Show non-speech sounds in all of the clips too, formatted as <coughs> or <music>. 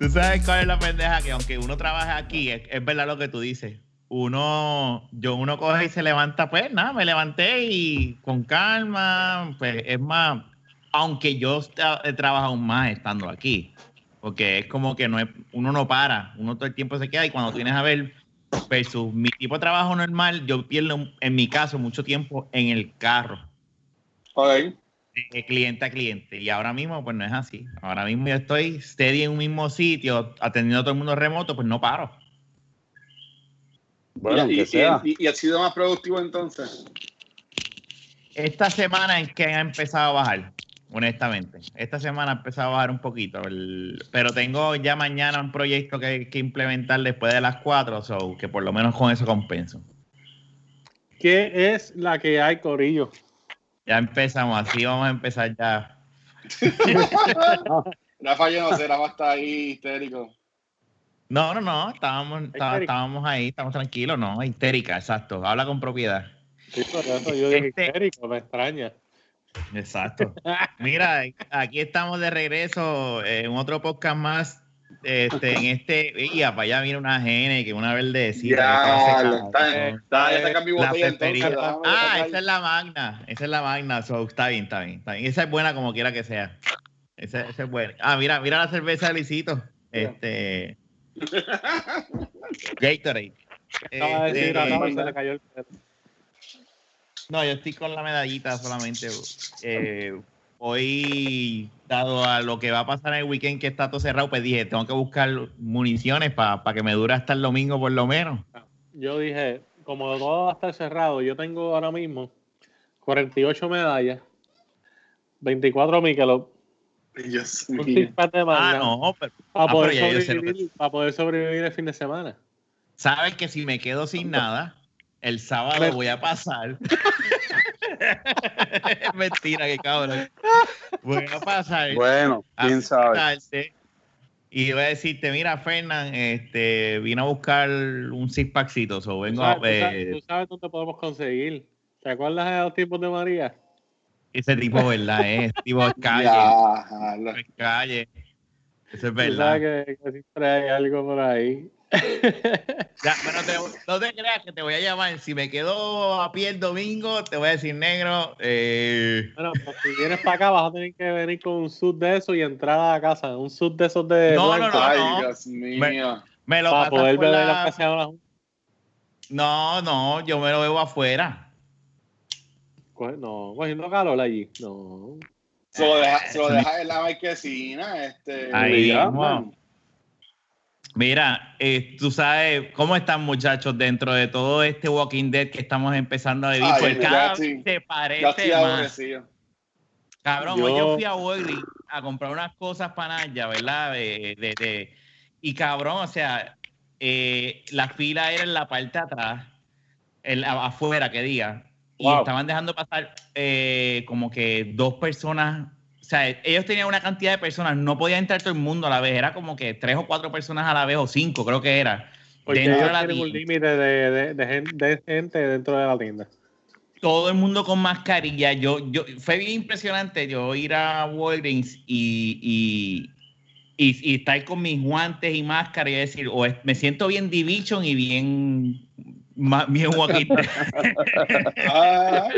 Tú sabes cuál es la pendeja que aunque uno trabaje aquí, es, es verdad lo que tú dices. Uno, yo uno coge y se levanta, pues nada, me levanté y con calma, pues es más, aunque yo he trabajado más estando aquí, porque es como que no es, uno no para, uno todo el tiempo se queda y cuando tienes a ver versus mi tipo de trabajo normal, yo pierdo en mi caso mucho tiempo en el carro Ok. De cliente a cliente. Y ahora mismo, pues no es así. Ahora mismo yo estoy steady en un mismo sitio, atendiendo a todo el mundo remoto, pues no paro. Bueno, y, aunque y, sea. y, y ha sido más productivo entonces. Esta semana es que ha empezado a bajar, honestamente. Esta semana ha empezado a bajar un poquito. el- pero tengo ya mañana un proyecto que, que implementar después de las 4, so que por lo menos con eso compenso. ¿Qué es la que hay, Corillo? Ya empezamos, así vamos a empezar ya. <laughs> Rafa, yo no sé, Rafa está ahí histérico. No, no, no, estábamos, está- Histérica. estábamos ahí, estamos tranquilos, no, histérica, exacto. Habla con propiedad. Sí, por eso yo dije Este- histérico, me extraña. Exacto. Mira, <laughs> aquí estamos de regreso en otro podcast más. Este, en este, y para allá viene una gene que una verdecita. Ya, está está, está, ya está mi botella entonces. Ah, esa es la magna. Esa es la magna. So, está bien, está bien, está bien. Esa es buena como quiera que sea. Esa, esa es buena. Ah, mira, mira la cerveza de Luisito. Este. <laughs> Gatorade. Estaba deshidratado y se le cayó el pelo. no, yo estoy con la medallita solamente. Eh, hoy, dado a lo que va a pasar en el weekend que está todo cerrado, pues dije, tengo que buscar municiones para que me dure hasta el domingo por lo menos. Yo dije, como todo va a estar cerrado, yo tengo ahora mismo 48 medallas, 24 Michelob, Dios un de Ah, manga no, pero para, ah, pero sobrevivir, para poder sobrevivir el fin de semana. sabes que si me quedo sin nada, el sábado voy a pasar. <laughs> es <laughs> mentira, que cabrón. Voy a pasar. Bueno, a quién sabe. Y voy a decirte, mira, Fernán, este, vine a buscar un six packcito, so ¿Tú vengo sabes, a tú sabes- ver tú sabes dónde podemos conseguir? ¿Te acuerdas de los tipos de María? ese tipo, ¿verdad? Es tipo es <laughs> calle, Ya, es calle. Eso es verdad. sabes que, que siempre hay algo por ahí. <laughs> Ya, pero te- no te creas que te voy a llamar. Si me quedo a pie el domingo, te voy a decir negro. Eh, Bueno, pues si vienes para acá vas a tener que venir con un sud de eso y entrar a la casa. Un sud de esos de No, no, blanco no. Ay, Dios mío. me lo para poder beber la- la casa de No, no, yo me lo bebo afuera. No, cogiendo calor allí. No. Se lo deja, se lo deja en la marquesina. Este, Ahí man. Mira, eh, tú sabes cómo están muchachos dentro de todo este Walking Dead que estamos empezando a vivir. Ay, Pues cada vez estoy parece más. aborrecido. Cabrón, Yo- hoy yo fui a Walgreens a comprar unas cosas para Naya, ¿verdad? De, de- de- y cabrón, o sea, eh, la fila era en la parte de atrás, el, afuera, que diga. Y estaban dejando pasar eh, como que dos personas. O sea, ellos tenían una cantidad de personas, no podía entrar todo el mundo a la vez, era como que tres o cuatro personas a la vez, o cinco, creo que era. Porque dentro de ellos la tienen un tienda. límite de, de, de gen- de gente dentro de la tienda. todo el mundo con mascarilla. Yo, yo, fue bien impresionante yo ir a Walgreens y, y, y, y estar con mis guantes y máscara y decir, o es- me siento bien Division y bien, bien. <laughs> Ah,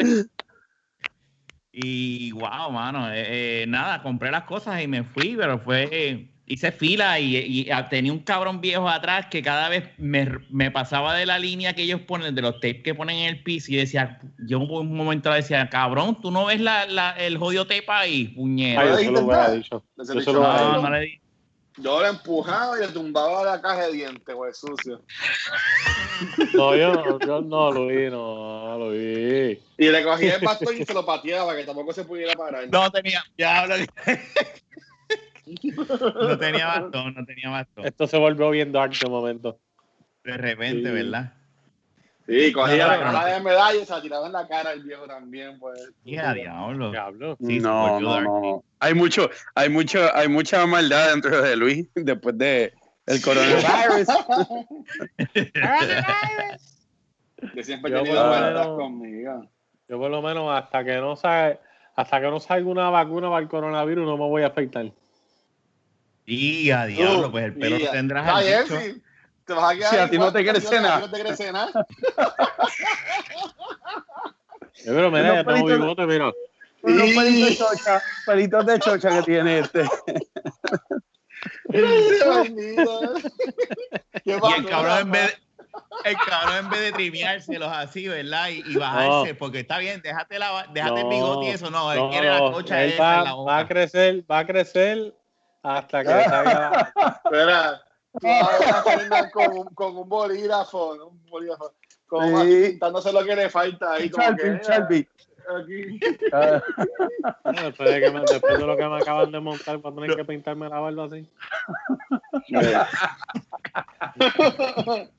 Y wow, mano, eh, eh, nada, compré las cosas y me fui, pero fue, hice fila y, y, ah, tenía un cabrón viejo atrás que cada vez me, me pasaba de la línea que ellos ponen, de los tapes que ponen en el piso y decía, yo un momento le decía, cabrón, tú no ves la, la- el jodido tape ahí, puñera. Ay, yo se lo he dicho lo. No, dicho. no le di- yo le empujaba y le tumbaba la caja de dientes, güey, sucio. No, yo no, yo no, Luis, no, Luis. Y le cogía el bastón y se lo pateaba para que tampoco se pudiera parar. no tenía, ya hablo. no tenía bastón, no tenía bastón. Esto se volvió bien dark de momento. De repente, Sí. ¿verdad? Sí, cogía No, la caja de medalla y se la tiraba en la cara el viejo también, pues. Ya, diablo. Diablo. Sí, no, no. Hay mucho, hay mucho, hay mucha maldad dentro de Luis <laughs> después de el coronavirus. <laughs> <laughs> Que siempre he Yo tenido por lo maldad menos- conmigo. Yo por lo menos hasta que no salga, hasta que no salga una vacuna para el coronavirus no me voy a afeitar. Y a diablo, pues el pelo tendrás Te vas a quedar Si a ti no te crece nada. No te crece nada. Eh, Pero mira, ya tengo pelitos- bigote, mira. Unos pelitos de chocha, pelitos de chocha que tiene este. Bendito. ¿Qué Y el cabrón en vez de, el cabrón en vez de trimeárselos así, ¿verdad? Y, y bajarse, porque está bien, déjate, la, déjate el bigote y eso, no, él No, quiere la cocha él esa va, en la va a boca. crecer, va a crecer hasta que salga. Espera, <laughs> con un, con un bolígrafo, un bolígrafo, como Sí. pintándose lo que le falta ahí, como Sharpie, que, Sharpie. aquí. Ah, <laughs> después, de que me- después de lo que me acaban de montar, voy a tener que pintarme la barba así. <laughs>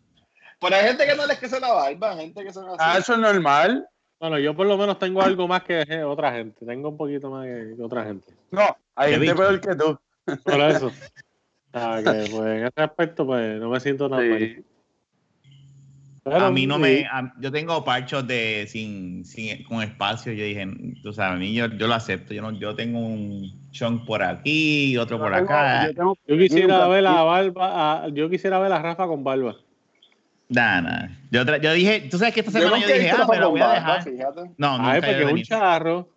Pero hay gente que no les crece la barba, hay gente que son así. ah, eso es normal. Bueno, yo por lo menos tengo algo más que otra gente. Tengo un poquito más que, otra gente. No, hay gente peor que tú. Por eso. Ah, que, pues, en ese aspecto, pues no me siento tan mal. Sí. Pero, A mí no sí, me. a- yo tengo parchos de sin, sin con espacio. Yo dije, tú sabes, a mí yo, yo lo acepto. Yo no, yo tengo un chunk por aquí, otro por tengo- acá. yo tengo- Yo quisiera ver la barba, a- yo quisiera ver a Rafa con barba. Nah, nah. Yo, dije, tú sabes que esta semana yo dije, ah, con voy a dejar. No, Ay, he porque es un charro.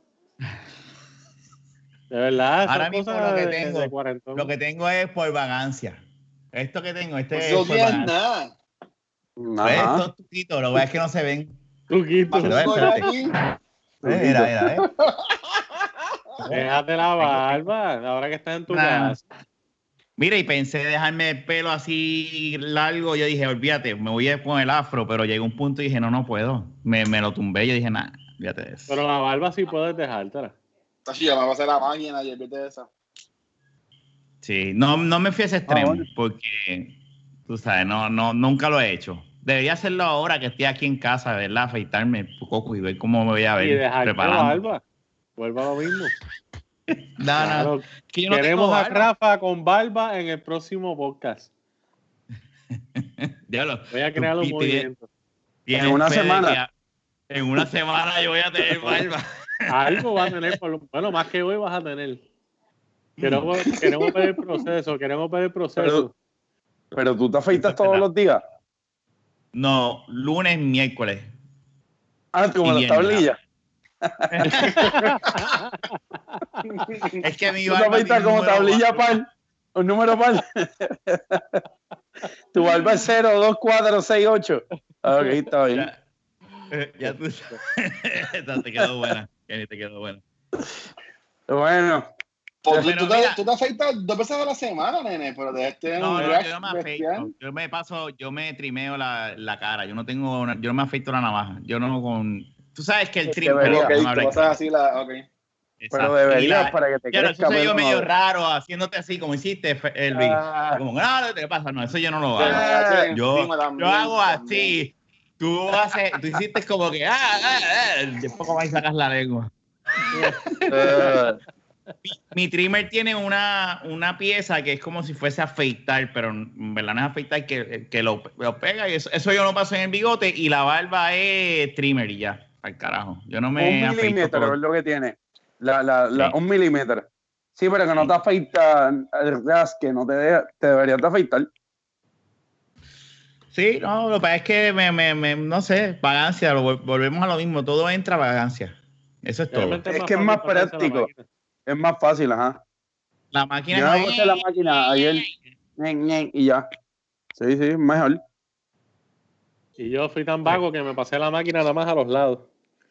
De verdad, Ahora mismo lo que tengo- de. Lo que tengo es por vagancia. Esto que tengo, este Pues es no por vagancia. nada. Pues, estos tuquitos, lo que es que no se ven. Truquito. Pero, eh. Eh, Mira, mira, eh. Déjate la barba, ahora que estás en tu Nah. casa. Mira, y pensé dejarme el pelo así largo. Yo dije, olvídate, me voy a poner el afro, pero llegó un punto y dije, no, no puedo. Me, me lo tumbé. Yo dije, nada, olvídate de eso. Pero la barba sí puedes dejártela. Me va a hacer la máquina y de esa. Sí, no, no me fui a ese extremo, bueno. porque, tú sabes, no, no, nunca lo he hecho. Debería hacerlo ahora que estoy aquí en casa, ¿verdad? Afeitarme un poco y ver cómo me voy a ver y dejarte la barba. Vuelva lo mismo. <laughs> No, no, Claro, que yo no Queremos tengo a. Rafa con barba en el próximo podcast. <laughs> Diablo, Voy a crear un movimiento. En una semana. En una semana yo voy a tener barba. <laughs> Algo va a tener, por lo- bueno, más que hoy vas a tener. Queremos, queremos ver el proceso, queremos ver el proceso. Pero tú te afeitas todos verdad. los días. No, lunes, miércoles. Ah, como las tablillas. <laughs> Es que mi Tú te barba un como tablilla par. Un número par. tu barba es 0, 2, 4, 6, 8. Ok, está bien. Ya, eh, ya tú Esta <laughs> te quedó buena. Kenny, te quedó buena. Bueno, Pues tú, Pero tú te, mira- tú te afeitas dos veces a la semana, nene, pero de este No, un yo, no me bestial. afeito. Yo me paso, yo me trimeo la, la cara. Yo no tengo, una- yo no me afeito la navaja. Yo no con. Tú sabes que el trim. Debería. Ok, perdón, tú así la. Ok. Exacto. pero Y deberías la- para que te Claro, eso soy yo medio raro, haciéndote así como hiciste, Elvis. Ah, Como, no, ¿qué pasa? No, eso yo no lo hago. Ah, Yo, encima yo también, hago también. Tú haces, tú hiciste como que, ah, ah, ah, después como ahí sacas la lengua. eh, Mi trimmer tiene una, una pieza que es como si fuese afeitar, pero en verdad no es afeitar, que, que lo, lo pega y eso, eso yo lo paso en el bigote y la barba es trimmer y ya, al carajo. Yo no me un milímetro todo. es lo que tiene. La, la, la- Sí. Un milímetro. Sí, pero que no te afeita el rasque, no te, deja- te deberías de afeitar. Sí, no, lo que pasa es que me, me, me- no sé, vagancia, lo volvemos a lo mismo, todo entra a vagancia. Eso es todo. Es que es más práctico. Es más fácil, ajá. La máquina Yo no es- la máquina ayer y ya. Sí, sí, mejor. Y yo fui tan vago que me pasé la máquina nada más a los lados.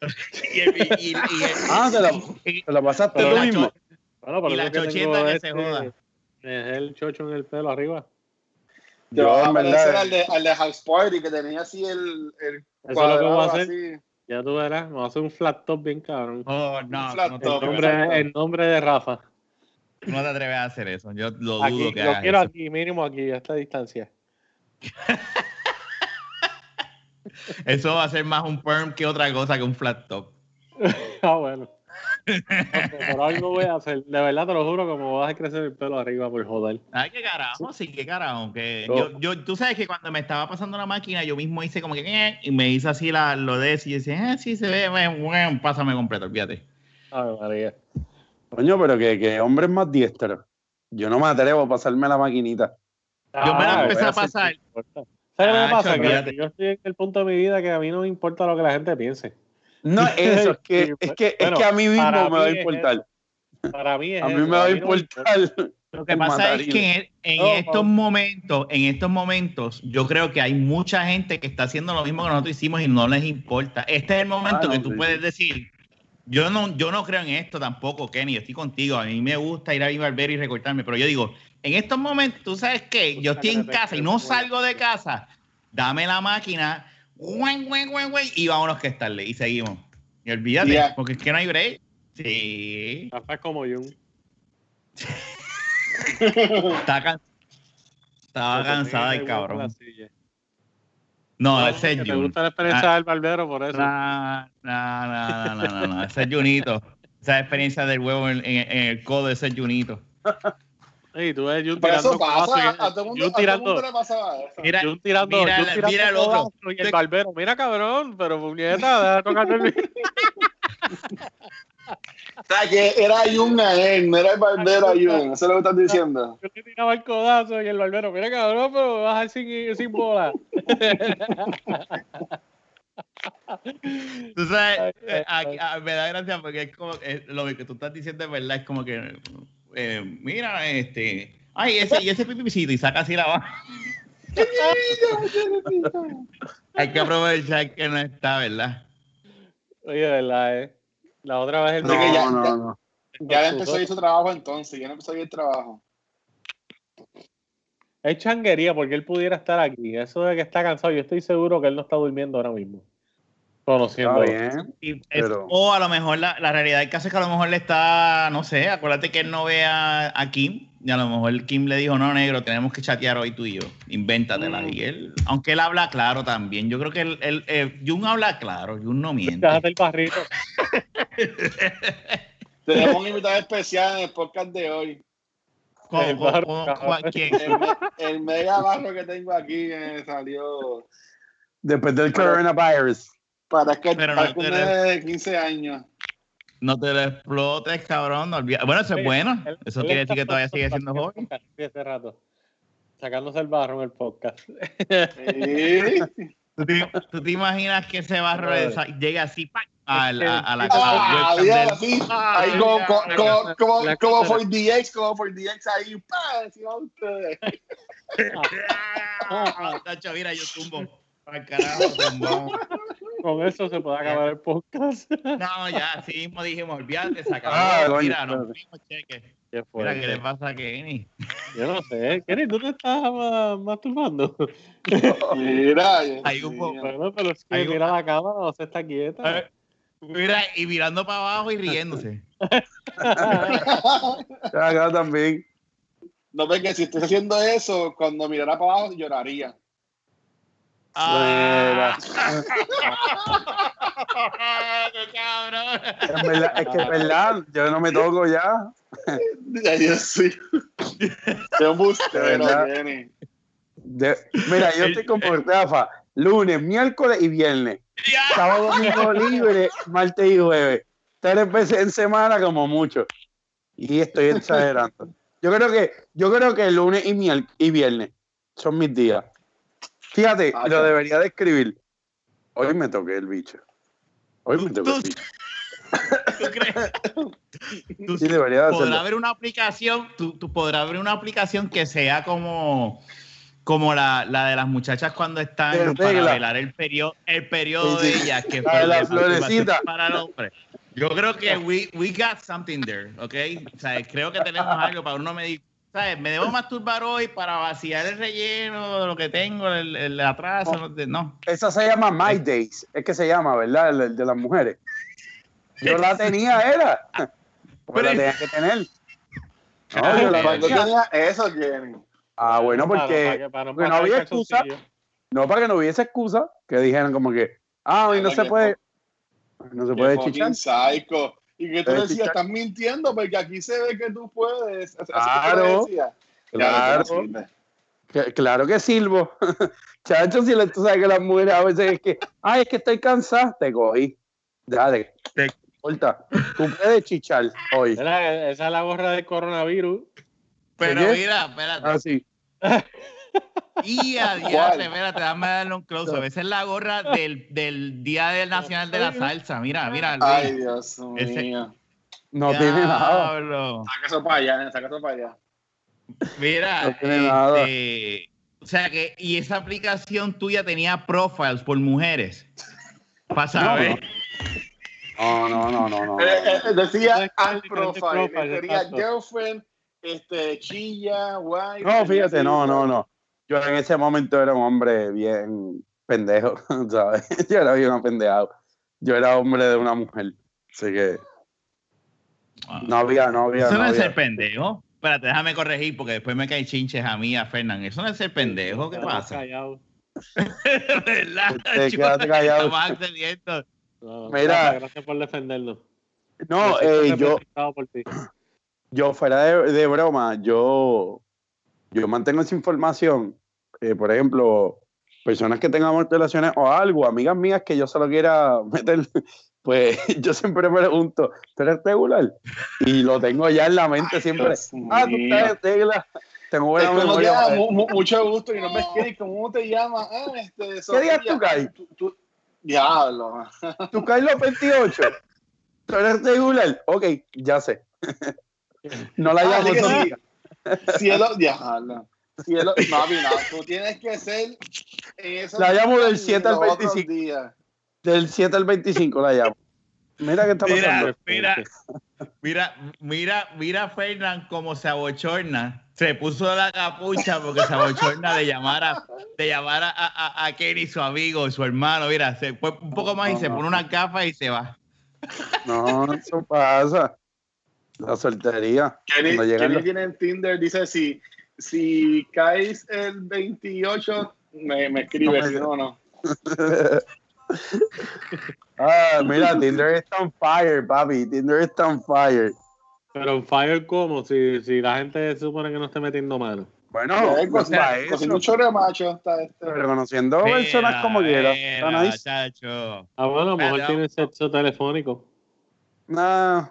<laughs> y el- y- y- y el- Ah, te la, y- te la pasaste y tú la mismo. cho- Bueno, por Y la es que chocheta tengo que se este- joda. dejé el chocho en el pelo arriba. Yo, en verdad, al de, al de House Party que tenía así el, el Eso es lo que voy a hacer. así. Ya tú verás, me voy a hacer un flat top bien cabrón. Oh, no, top. El nombre, el nombre de Rafa. no te atreves a hacer eso. Yo lo dudo Aquí, que lo hagas quiero eso. aquí, mínimo aquí, a esta distancia. <laughs> Eso va a ser más un perm que otra cosa que un flat top. <laughs> Ah, bueno. Por algo voy a hacer. De verdad te lo juro me voy a crecer el pelo arriba por joder. Ay, qué carajo, sí, qué carajo. Que yo, yo, tú sabes que cuando me estaba pasando la máquina, yo mismo hice como que "Eh", y me hice así la, lo de eso y yo decía, eh, sí se ve, bueno, pásame completo, olvídate. Ay, María. Coño, pero que, que hombres más diestros. Yo no me atrevo a pasarme la maquinita. Yo me la Ah, empecé voy a a pasar. ¿Sabes qué me Ah, pasa? yo estoy en el punto de mi vida que a mí no me importa lo que la gente piense. No, <laughs> eso, es que, es que, bueno, es que a mí mismo me va a es importar. Para mí es A mí eso, me va a no importar. Lo que pasa es que en, en No, estos momentos, en estos momentos, yo creo que hay mucha gente que está haciendo lo mismo que nosotros hicimos y no les importa. Este es el momento Ah, no, que tú sí. puedes decir, yo no, yo no creo en esto tampoco, Kenny, yo estoy contigo. A mí me gusta ir a mi barbero y recortarme, pero yo digo, en estos momentos, tú sabes qué, yo estoy en casa y no salgo de casa, dame la máquina, güey, güey, güey, güey, y vámonos que estarle y seguimos. Y olvídate, Ya. porque es que no hay break. Sí, Estás como Jun. <laughs> está can- estaba cansada el cabrón. No, ese es Jun. gusta la experiencia Ah. del barbero por eso. No, no, no, no, no, no, no, ese es Junito. Esa experiencia del huevo en, en- en el codo, ese es Junito. <laughs> Sí, tú ves Jun Pero tirando eso pasa, codazos y- a todo el mundo, Jun a todo el tirando. Mira, Jun tirando, mira, Jun tirando mira el otro. y el barbero, mira cabrón, pero puñeta, deja de tocarme el <laughs> O sea, que era Jun a él, no era el barbero a Jun. Eso es lo que estás diciendo. Yo le tiraba el codazo y el barbero, mira cabrón, pero me vas a sin, sin bola. Tú sabes, Ay, eh, ah, me da gracia porque es como eh, lo que tú estás diciendo es verdad, es como que, eh, mira, este, ay, ese, y ese pipicito y saca así la baja. <laughs> Hay que aprovechar que no está, ¿verdad? Oye, verdad, eh. La otra vez el No, que ya- No, ya- no, no. Ya le empezó a ir su trabajo entonces, ya le empezó a ir el trabajo. Es changuería porque él pudiera estar aquí. Eso de que está cansado, yo estoy seguro que él no está durmiendo ahora mismo. Está Conociendo. bien. Y es- Pero- O a lo mejor la, la realidad del caso es que a lo mejor le está, no sé, acuérdate que él no ve a, a Kim y a lo mejor Kim le dijo, no, negro, tenemos que chatear hoy tú y yo, invéntatela. Mm. Y él, aunque él habla claro también, yo creo que él, él, eh, Jun habla claro, Jun no miente. Déjate el barrito. <laughs> Tenemos un invitado especial en el podcast de hoy. ¿Cómo- El cómo- barro, cómo- cabrón. cómo- quién? El, me- el mega barro que tengo aquí eh, salió Después del coronavirus. Para que Pero no para que de 15 años. No te lo explotes, cabrón. no olvides- Bueno, eso es bueno. Él- Eso él quiere decir que todavía sigue siendo joven. hace rato. Sacándose el barro en el podcast. Sí. <laughs> ¿Tú te, tú te imaginas que ese barro llegue así a la, a la, Ah. Ah, Ahí como, como, como, como, DX, como for DX ahí, ¡pam! encima de ustedes. <laughs> Ah, Tacho, mira, yo tumbo. Al carajo, tumbamos. Con eso se puede acabar el podcast. <laughs> No, ya, así mismo dijimos, olvídate, se acabó. Ah, coño, mira, nos espérate. fuimos, cheque. Qué Mira, ¿qué le pasa a Kenny? Yo no sé. Kenny, ¿tú te estás ma- masturbando? <laughs> Mira, <laughs> Hay un mío. Bueno, pero es que mira la cámara, no se está quieta. Mira, y mirando para abajo y riéndose. Acá también. No, porque si estoy haciendo eso, cuando mirara para abajo lloraría. Ah, ¡Qué cabrón! Es, verdad, es que es verdad, yo no me toco ya. Ya, yo sí. Kenny. De- mira, yo estoy como Rafa, lunes, miércoles y viernes. Ya. Sábado, domingo libre, martes y jueves. Tres veces en semana como mucho. Y estoy exagerando. Yo creo que, yo creo que lunes y, y viernes son mis días. Fíjate, Ah, lo debería de escribir. Hoy me toqué el bicho. Hoy me toqué el Tú- bicho. <laughs> ¿Tú crees? Tú- Sí, debería de podrá hacerlo. haber una aplicación, tú, tú podrás haber una aplicación que sea como, como la, la de las muchachas cuando De están para regla. velar el periodo, el periodo Sí, de ellas, que La florecita. para el hombre. Yo creo que we, we got something there, ¿ok? O sea, creo que tenemos algo para uno medir. ¿Sabes? Me debo masturbar hoy para vaciar el relleno de lo que tengo, el, el atraso. No. de- no. Esa se llama My Days, es que se llama, ¿verdad? El, el de las mujeres. Yo la <laughs> tenía, era. Pues la Pero- tenía que tener. No, yo la ¿Cuándo tenía. tenía eso, Kenny? Ah, bueno, porque para que- para porque no había excusa. no para que no hubiese excusa, que dijeran como que, ah, hoy no se puede, no se puede chichar. psycho. Y que tú decías, chichar. estás mintiendo porque aquí se ve que tú puedes. Claro, claro. Que- claro que sirvo. <laughs> Chacho, si le- tú sabes que las mujeres a veces es que, ay, es que estoy cansada, te cogí. Dale, Te- corta. Tú puedes chichar hoy. Esa es la gorra del coronavirus. Pero mira, espérate. Ah, sí. <laughs> Y a diante, espérate, dame darle un close. Esa es la gorra del, del Día del Nacional de la Salsa. Mira, mira, Luis. Ay, Dios Ese- mío. No tiene nada. Saca eso para allá, saca eso para allá. Mira, No tiene nada. este, o sea que, y esa aplicación tuya tenía profiles por mujeres. Para saber. No, no, no, no, no. Eh, eh, decía Hay al profile, profiles, tenía girlfriend, este, chilla, wife. No, fíjate, no, no, no. Yo en ese momento era un hombre bien pendejo, <laughs> ¿sabes? Yo era bien apendejado. Yo era hombre de una mujer. Así que no había, no había. Eso no, no es ser pendejo. Espérate, déjame corregir porque después me caen chinches a mí, a Fernán. Eso no es ser pendejo. ¿Qué pasa? callados. <laughs> ¿Verdad? Este, quédate callado. Estamos accediendo. No, Mira. gracias, por defendernos. No, eh, yo, por ti. yo fuera de, de broma, yo, yo mantengo esa información. Eh, por ejemplo, personas que tengan relaciones o algo, amigas mías que yo solo quiera <laughs> meter, pues <laughs> yo siempre me pregunto, ¿tú eres regular? Y lo tengo ya en la mente siempre. Ah, tú estás regla. Tengo buena memoria. ah, mucho gusto y no me escribes, ¿cómo te llamas? Ah, este, ¿Qué día tú caes? Diablo. <laughs> ¿Tú caes los 28? ¿Tú eres regular? Ok, ya sé. No la Ah, llamo así que Sofía. sí. Cielo, diablo. Cielo, no, mira, tú tienes que ser en esos La llamo del días y 7 al los otros 25. días. Del 7 al 25 la llamo. Mira qué está pasando. Mira, mira, mira, mira, Fernán como se abochorna. Se puso la capucha porque se abochorna de llamar a, de llamar a, a, a Kenny, su amigo, su hermano. Mira, se fue un poco más y se pone unas gafas y se va. No, eso pasa. La soltería. Kenny, Cuando llegan Kenny los- tiene en Tinder, dice si, si caes el 28, me, me escribe, No si no, no. <laughs> Ah, mira, Tinder está on fire, papi. Tinder está on fire. Pero Fire, ¿cómo? Si, si la gente se supone que no esté metiendo mano. Bueno, Eh, pues eso. cocina un chorro macho está este. Pero conociendo personas como quiera. Mira. Ah, bueno, a lo mejor tiene sexo telefónico. Nah,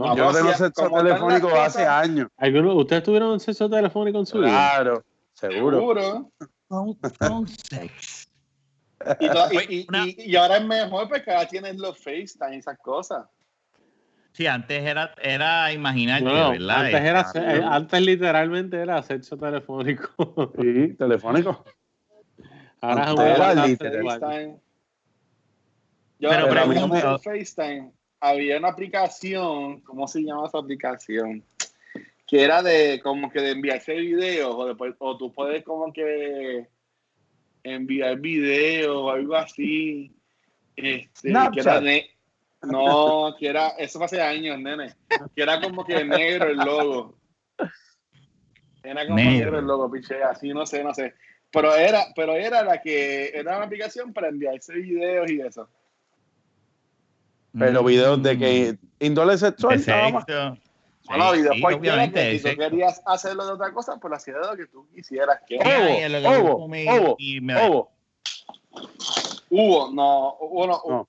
¿no? Yo no tengo sexo telefónico hace años. ¿Alguno, ¿Ustedes tuvieron sexo telefónico en su vida? Claro, seguro. Seguro. Con sex. Y, to- y- Oye, y- una- y- y ahora es mejor porque ahora tienes los FaceTime y esas cosas. Sí, antes era, era No, no, ¿verdad? antes, era, Este, eh, antes literalmente era sexo telefónico. <laughs> Sí, telefónico. Ahora es un. FaceTime. Yo, Pero pero el FaceTime había una aplicación, ¿cómo se llama esa aplicación? Que era de como que de enviarse videos o, después, o tú puedes como que enviar videos o algo así. Este, que era ne- no, que era, eso fue hace años, nene. Que era como que negro el logo. Era como Negro. negro el logo, piche, así no sé, no sé. Pero era, pero era la que era una aplicación para enviarse videos y eso. Pero videos de que índole De sexual, nada más. Sí, videos sí, obviamente, que si tú querías hacerlo de otra cosa, pues hacías de lo que tú quisieras. que y me- Ovo. Hubo, no, hubo, no, No.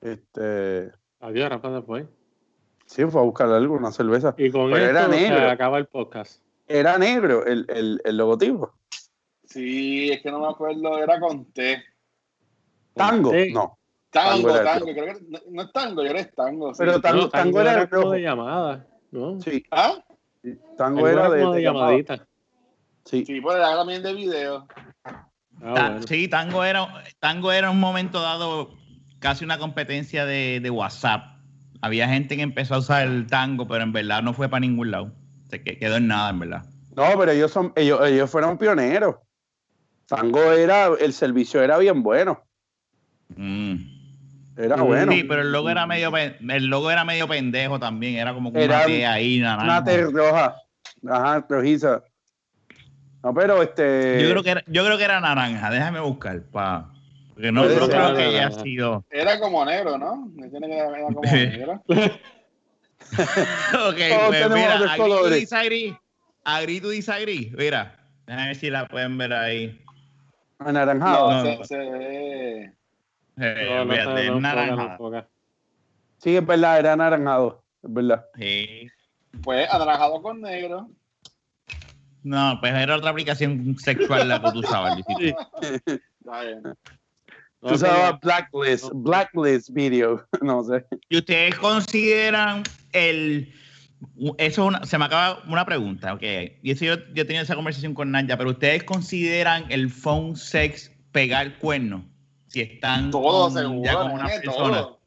Este. Adiós, Rafa, después. Sí, fue a buscar algo, una cerveza. Y con Pero era esto se negro. acaba el podcast. Era negro el, el, el logotipo. Sí, es que no me acuerdo, era con T. Tango, Sí. no. Tango, Tango era tango, creo que no, no es tango, yo eres tango. sí. Pero tango, No, tango era el como rojo. de llamada, ¿no? Sí, ¿Ah? tango Algo era de, de llamada. llamadita. Sí. Sí, pues era también de video. Ah, Ta- bueno. Sí, Tango era, Tango era un momento dado casi una competencia de, de WhatsApp. Había gente que empezó a usar el tango, pero en verdad no fue para ningún lado. Se que- quedó en nada, en verdad. No, pero ellos son, ellos, ellos fueron pioneros. Tango era, el servicio era bien bueno. Mm. Era bueno. Sí, pero el logo era medio el logo era medio pendejo también, era como que Era una T ahí, naranja. Una T roja. Ajá, rojiza. No, pero este. Yo creo que era, yo creo que era naranja, déjame buscar, pa. Porque no, Puede no creo que naranja. haya sido. Era como negro, ¿no? Me tiene que era como negro. <laughs> ok, pues mira, agree disagree. Agree to disagree. Mira, déjame ver si la pueden ver ahí. Anaranjado. No, no, se, se ve. Eh, No, no, es. Sí, es verdad, era anaranjado. Es verdad. Sí. Pues anaranjado con negro. No, pues era otra aplicación sexual la que tú usabas, <laughs> Luisito. Está bien. No, Tú usabas Blacklist, Blacklist video, <laughs> no sé. ¿Y ustedes consideran el... Eso es una, se me acaba una pregunta, ok. Y eso yo, yo he tenido esa conversación con Naya, pero ¿ustedes consideran el phone sex pegar cuerno? Si están Todo con- seguro, ya con una persona. todo.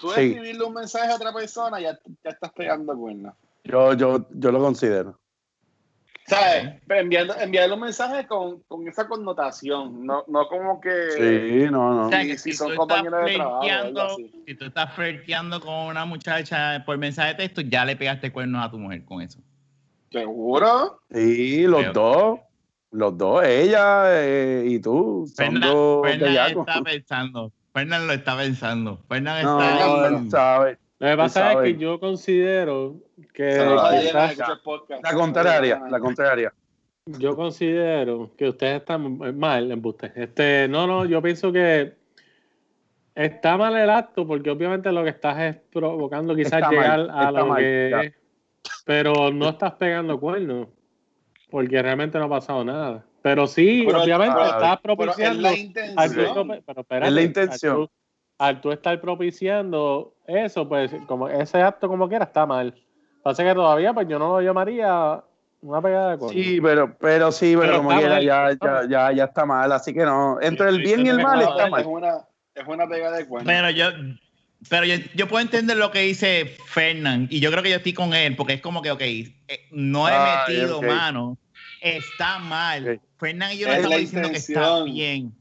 Tú Sí. escribirle un mensaje a otra persona ya, ya estás pegando cuernos. Yo, yo, yo lo considero. ¿Sabes? Pero enviando, enviarle un mensaje con, con esa connotación, no, no como que... Sí, no, no. O sea, Sí, que sí, si, son tú compañeros estás de trabajo, si tú estás flirteando con una muchacha por mensaje de texto, ya le pegaste cuernos a tu mujer con eso. ¿Seguro? Sí, los Creo. dos. Los dos, ella eh, y tú. Son Fernan, dos Fernan está pensando. Fernan lo está pensando. Fernan No, está. él sabe. Lo que pasa es que yo considero que quizás-. La contraria, la contraria. yo considero que ustedes están mal en usted. Este, no, no, yo pienso que está mal el acto porque obviamente lo que estás es provocando quizás Está mal, llegar a está lo mal, que ya. es, pero no estás pegando cuernos porque realmente no ha pasado nada. Pero sí, Pero- obviamente ah, estás Pero es propiciando la al intención. pero espérate, Es la intención. Al tú estar propiciando eso, pues como ese acto como quiera está mal. Pasa que todavía pues yo no lo llamaría una pegada de. Sí, pero, pero sí, pero, Pero como está quiera, ya, está ya, mal. ya, ya está mal. Así que no. Entre el Sí, bien y el mal está Es mal. una, es una pega de cuernos. Pero yo, pero yo, yo puedo entender lo que dice Fernan y yo creo que yo estoy con él porque es como que, ok, eh, no he Ay, metido mano, está mal. Ok. Fernan y yo no Es estamos diciendo que está bien.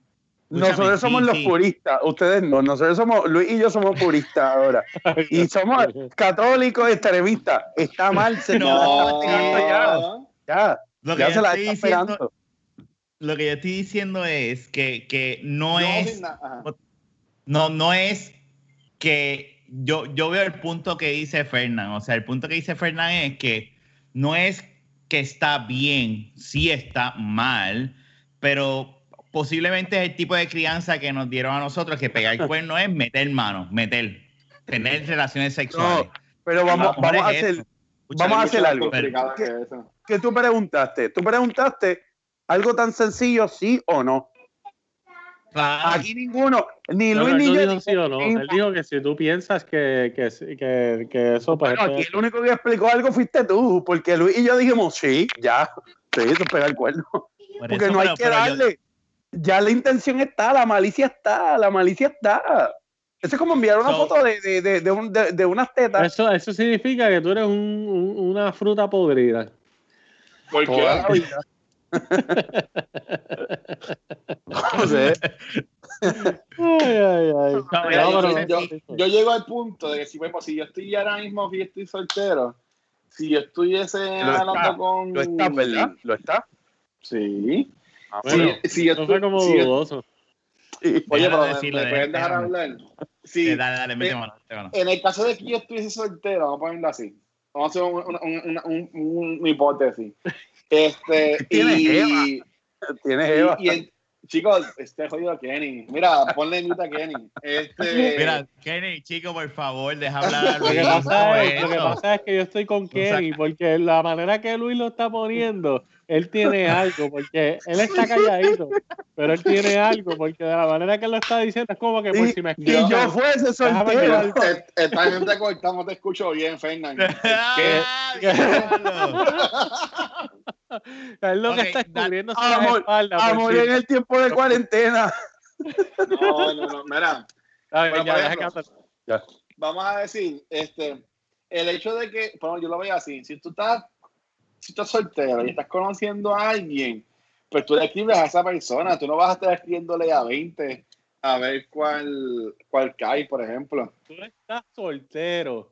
Nosotros Escúchame, somos sí, los sí. puristas, ustedes no. Nosotros somos, Luis y yo somos puristas ahora. <laughs> Y somos católicos extremistas. Está mal, se No. ya. Ya, Lo que, ya yo se la estoy está diciendo, esperando. lo que yo estoy diciendo es que, que no, No, es. No, no es que yo, yo veo el punto que dice Fernán. O sea, el punto que dice Fernán es que no es que está bien, sí está mal, pero posiblemente es el tipo de crianza que nos dieron a nosotros, que pegar <laughs> el cuerno es meter mano, meter, tener relaciones sexuales. Pero vamos, vamos a hacer, eso. Vamos a hacer algo. que. ¿Qué tú preguntaste? ¿Tú preguntaste algo tan sencillo, sí o no? Ah, Aquí ninguno, ni Luis no, ni yo. dijo sí o no. Él dijo que si tú piensas que, que, que, que eso pues Bueno, aquí el único que explicó algo fuiste tú, porque Luis y yo dijimos, sí, ya, sí, eso es pegar el cuerno. por <laughs> Porque eso, no hay pero- que pero yo- darle. Ya la intención está, la malicia está, la malicia está. Eso es como enviar una So- foto de, de, de, de, un- de- de unas tetas. eso, eso significa que tú eres un, un- una fruta podrida. ¿Por No sé. Ay, ay, ay. No, yo, yo- yo llego al punto de que si, ejemplo, si yo estoy ahora mismo yo estoy soltero, si yo estuviese Lo hablando está, con. Lo está, ¿verdad? Lo está. Sí. Ah, Si- Bueno, si, yo estoy- fue como si yo- dudoso. sí. oye, pero me- decirlo, me, pueden dejar hablar. Sí, dale, dale, mete Eh, mano, mete mano. en el caso de que yo estuviese soltero, vamos a ponerlo así. Vamos a hacer un, un- un- un- un- una hipótesis. Este, Tienes y, Tienes y, Eva. y el- chicos, este jodido Kenny. Mira, ponle mute a Kenny. Este, Mira, Kenny, chico, por favor, deja hablar Lo que, Luis, pasa es, lo que pasa es que yo estoy con Kenny, porque la manera que Luis lo está poniendo, él tiene algo, porque él está calladito, pero él tiene algo, porque de la manera que él lo está diciendo es como que por Y, si me y yo fuese soltero. esta gente corta, no te escucho bien, Fernando. <laughs> Ah, él lo que está descubriendo Amor, espalda. si- en el tiempo de cuarentena. No, no, no. Mira, A ver, Bueno, ya, ejemplo, que- vamos a decir, este, el hecho de que, bueno, yo lo veo así, si tú estás, si estás soltero y estás conociendo a alguien, pues tú le escribes a esa persona, tú no vas a estar escribiéndole a 20 a ver cuál, cuál cae, por ejemplo. tú estás soltero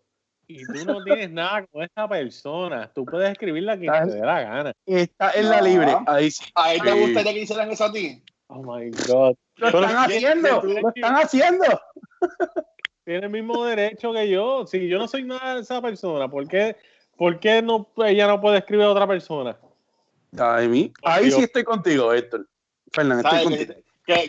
y tú no tienes nada con esta persona, tú puedes escribirla a quien te dé la gana. Está en la No. libre. Ahí sí. ¿A él te gustaría que hicieran eso a ti? Oh my God. Lo están ¿quién- haciendo. Lo están haciendo. tiene el mismo derecho que yo. Si yo no soy nada de esa persona, ¿por qué, por qué no, ella no puede escribir a otra persona? Ay, Ahí sí estoy contigo, Héctor. Fernando, estoy contigo.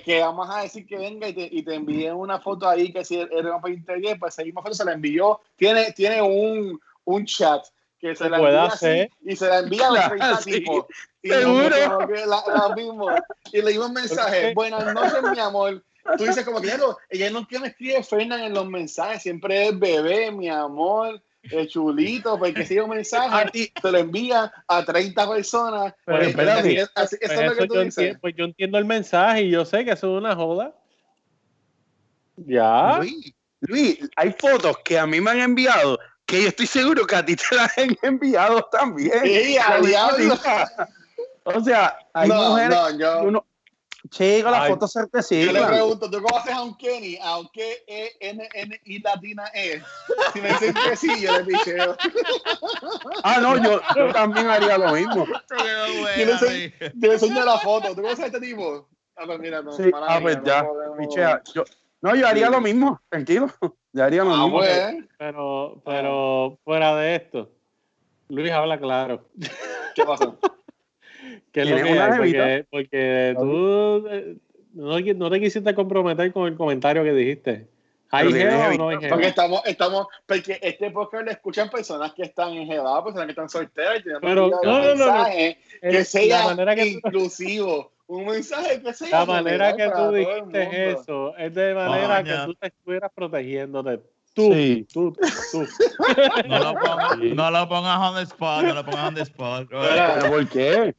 Que, vamos a decir que venga y te, y te envíen una foto ahí que si era para interés, pues esa misma foto se la envió. Tiene, tiene un, un chat que se la Puede envía así, y se la envía a los <laughs> 30 Sí, tipos. Y seguro. como que la, la mismo. Y le digo un mensaje, buenas noches, mi amor. Tú dices como que ya no, ella no me escribe Fernan en los mensajes, siempre es bebé, mi amor, el chulito, porque sigue un A mensaje, ti, te lo envía a 30 personas. Pero Pues, espérate. así es- así- Pues eso es lo eso que tú yo, dices. enti- pues yo entiendo el mensaje y yo sé que eso es una joda. Ya. Luis, Luis, hay fotos que a mí me han enviado que yo estoy seguro que a ti te <laughs> las han enviado también. Sí, a diablo. O sea, hay No, mujeres no, yo, uno... Chico, las Ay. fotos se yo le pregunto, ¿tú conoces a un Kenny? ¿Aunque E, N, N, I latina E? Si me dicen que sí, yo le picheo. Ah, no, yo, yo también haría lo mismo. Yo le, yo enseño la foto. ¿Tú conoces a este tipo? Ah, pues mira, no, Sí, ah, mía, pues no ya, podemos- pichea. Yo, no, yo haría lo mismo, tranquilo. <laughs> Yo haría lo Ah, mismo. pues, Pero, pero fuera de esto, Luis habla claro. ¿qué pasó? ¿Qué es lo ¿Tienes que hay? Porque, porque tú no, te quisiste comprometer con el comentario que dijiste. ¿Hay o no Porque estamos, estamos, porque este podcast lo escuchan personas que están engeladas, personas que están solteras y Pero, no, no, no, mensaje El- que sea manera que inclusivo. Un mensaje que sea la manera que tú dijiste eso es de manera que tú te estuvieras protegiéndote. Tú, Sí. tú, tú. No lo, pongas, <laughs> no lo pongas on the spot, no lo pongas on the spot. ¿Pero por qué?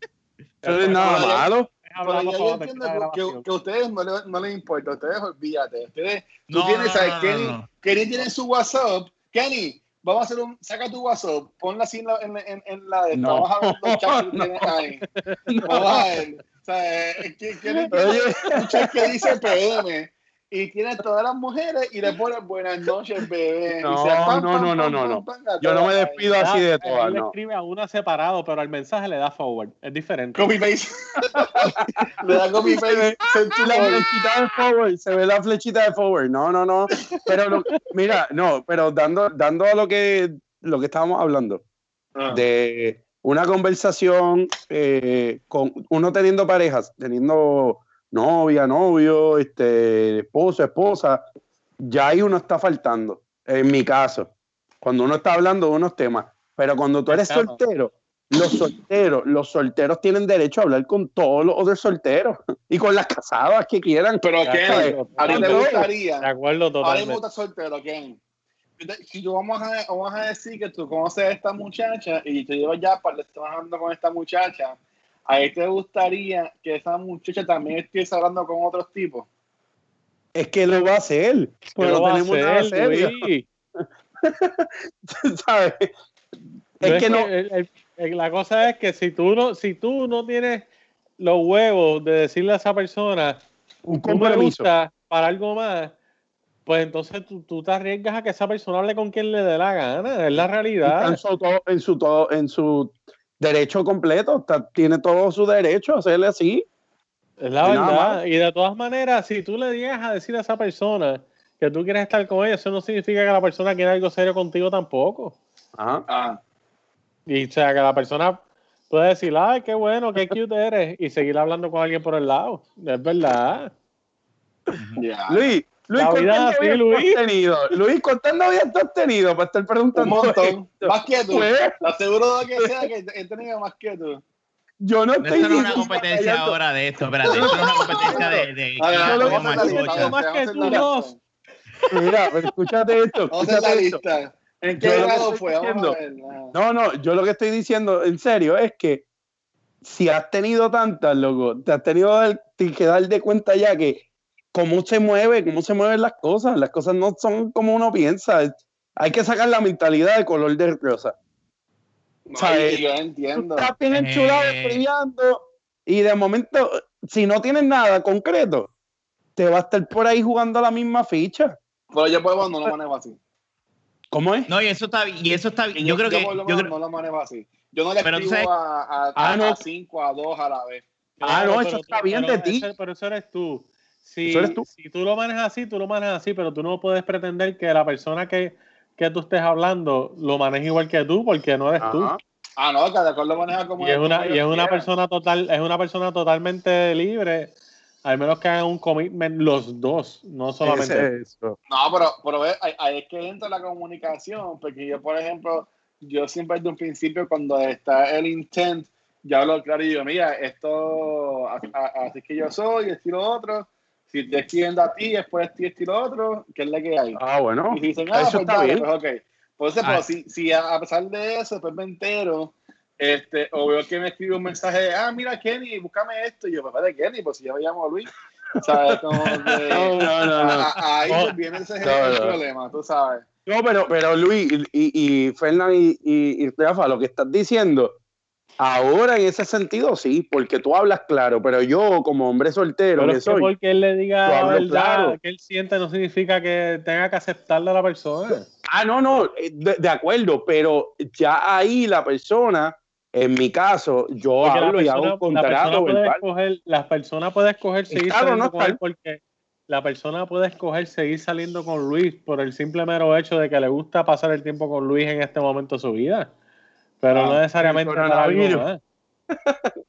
Eso no es nada Pero- malo. Pero yo favor, entiendo que, que, grabación. que a ustedes no, le, no les importa, ustedes olvídate. Ustedes, tú No, tienes, no, ¿sabes? no, no, Kenny, no. Kenny tiene su WhatsApp. Kenny, vamos a hacer un, saca tu WhatsApp, ponla así en la, en, en, en la de, No. vamos a ver los chats que <laughs> No. tienes ahí. Vamos a ver. O sea, que- Kenny tiene Oye. un chat que dice PM y tiene todas las mujeres y le <laughs> pone buenas noches, bebé. Y No, se pam, no, pam, no, no, pam, no, pam, no. Yo no me despido así de Ah, todas, él le no. escribe a una separado, pero al mensaje le da forward. Es diferente. Copy paste. <laughs> Le da copy paste. send to La flechita de forward, se ve la flechita de forward. No, no, no. Pero lo- mira, no, pero dando, dando a lo que, lo que estábamos hablando, Ah. de una conversación eh, con uno teniendo parejas, teniendo novia, novio, este, esposo, esposa, ya ahí uno está faltando. En mi caso, cuando uno está hablando de unos temas, pero cuando tú eres soltero, los solteros, los solteros tienen derecho a hablar con todos los otros solteros y con las casadas que quieran. Pero claro, a te claro. gustaría. De acuerdo, Ahora me totalmente. gusta soltero, Kenny. Si tú vamos a, vamos a decir que tú conoces a esta muchacha y te llevas ya para estar hablando con esta muchacha, ¿a ti te gustaría que esa muchacha también estuviese hablando con otros tipos? Es que lo va a hacer. Pues Pero lo no va a tenemos nada hacer. <laughs> ¿Sabes? Es que no. el- el- el- la cosa es que si tú no, si tú no tienes los huevos de decirle a esa persona Un tú me compromiso. gusta para algo más, pues entonces tú, tú te arriesgas a que esa persona hable con quien le dé la gana, es la realidad. en su, en su, en su derecho completo. está- tiene todo su derecho a hacerle así. Es la Y verdad. Y de todas maneras, si tú le llegas a decir a esa persona que tú quieres estar con ella, eso no significa que la persona quiera algo serio contigo tampoco. Ajá. Ah, Y o sea, que la persona puede decir, ay, qué bueno, qué cute eres, y seguir hablando con alguien por el lado. Es verdad. Luis, Luis, vida ¿cuántas así, novias tú Luis. has tenido? Luis, ¿cuántas novias tú has tenido? Para estar Un preguntando. montón. esto? <laughs> Más que tú. Pues, Te aseguro de que sea que he tenido más que tú. yo no Esto estoy no es una diciendo- competencia ahora de esto, espérate. Esto no es una competencia de, de A ver, Yo lo que más que tú la dos. Mira, pero escúchate esto. Escúchate esto. lista. ¿En qué grado fue? Vamos a diciendo- ver. No, no, yo lo que estoy diciendo en serio es que si has tenido tantas, loco, te has tenido que dar de cuenta ya que cómo se mueve, cómo se mueven las cosas. Las cosas no son como uno piensa. Hay que sacar la mentalidad de color de rosa. No, ¿sabes? y yo entiendo. estás bien enchulado, Eh. escribiendo, y de momento, si no tienes nada concreto, te va a estar por ahí jugando la misma ficha. Pero yo menos no lo manejo así. ¿Cómo es? No, y eso está bien. Y eso está Y bien. Yo creo que. yo creo- no lo manejo así. Yo no le Pero escribo sabes- a, a, Ah, a, no. a cinco, a dos a la vez. Ah, no, eso está bien pero de ti. pero eso eres tú. Si, Eso eres tú. si tú lo manejas así, tú lo manejas así, pero tú no puedes pretender que la persona que, que tú estés hablando lo maneje igual que tú, porque no eres tú. Ajá. Ah, no, cada cual lo maneja como Y es una, como y es una persona total, es una persona totalmente libre, al menos que hagan un commitment los dos, no solamente. Es eso. No, pero, pero ahí, ahí es que entra la comunicación, porque yo, por ejemplo, yo siempre desde un principio, cuando está el intent, ya hablo claro y digo, mira, esto, así que yo soy, estilo otro. Si te escribiendo a ti, después estoy estilo otro, ¿qué es la que hay? Ah, bueno. Y si dicen, ah, eso pues está dale, bien. pues ok. Pues, Ah. pues, si, si a, a pesar de eso, después me entero, este, o veo que me escribe un mensaje ah, mira, Kenny, búscame esto. Y yo, pues, de Kenny, pues si yo me llamo Luis. ¿Sabes? Como que, No, <laughs> no, no, no. a- ahí pues viene ese No, no. problema, tú sabes. No, pero, pero Luis y, y Fernán y, y, y Rafa, lo que estás diciendo, ahora en ese sentido sí, porque tú hablas claro, pero yo como hombre soltero Pero que es que soy, porque él le diga la verdad claro. que él siente no significa que tenga que aceptarle a la persona. ah, no, no, eh, de, de acuerdo, pero ya ahí la persona, en mi caso, yo Porque hablo y hago persona, un la persona contrato puede verbal. escoger, la persona puede escoger seguir saliendo no con él porque la persona puede escoger seguir saliendo con Luis por el simple mero hecho de que le gusta pasar el tiempo con Luis en este momento de su vida. Pero Ah, no necesariamente el para algo coronavirus. más,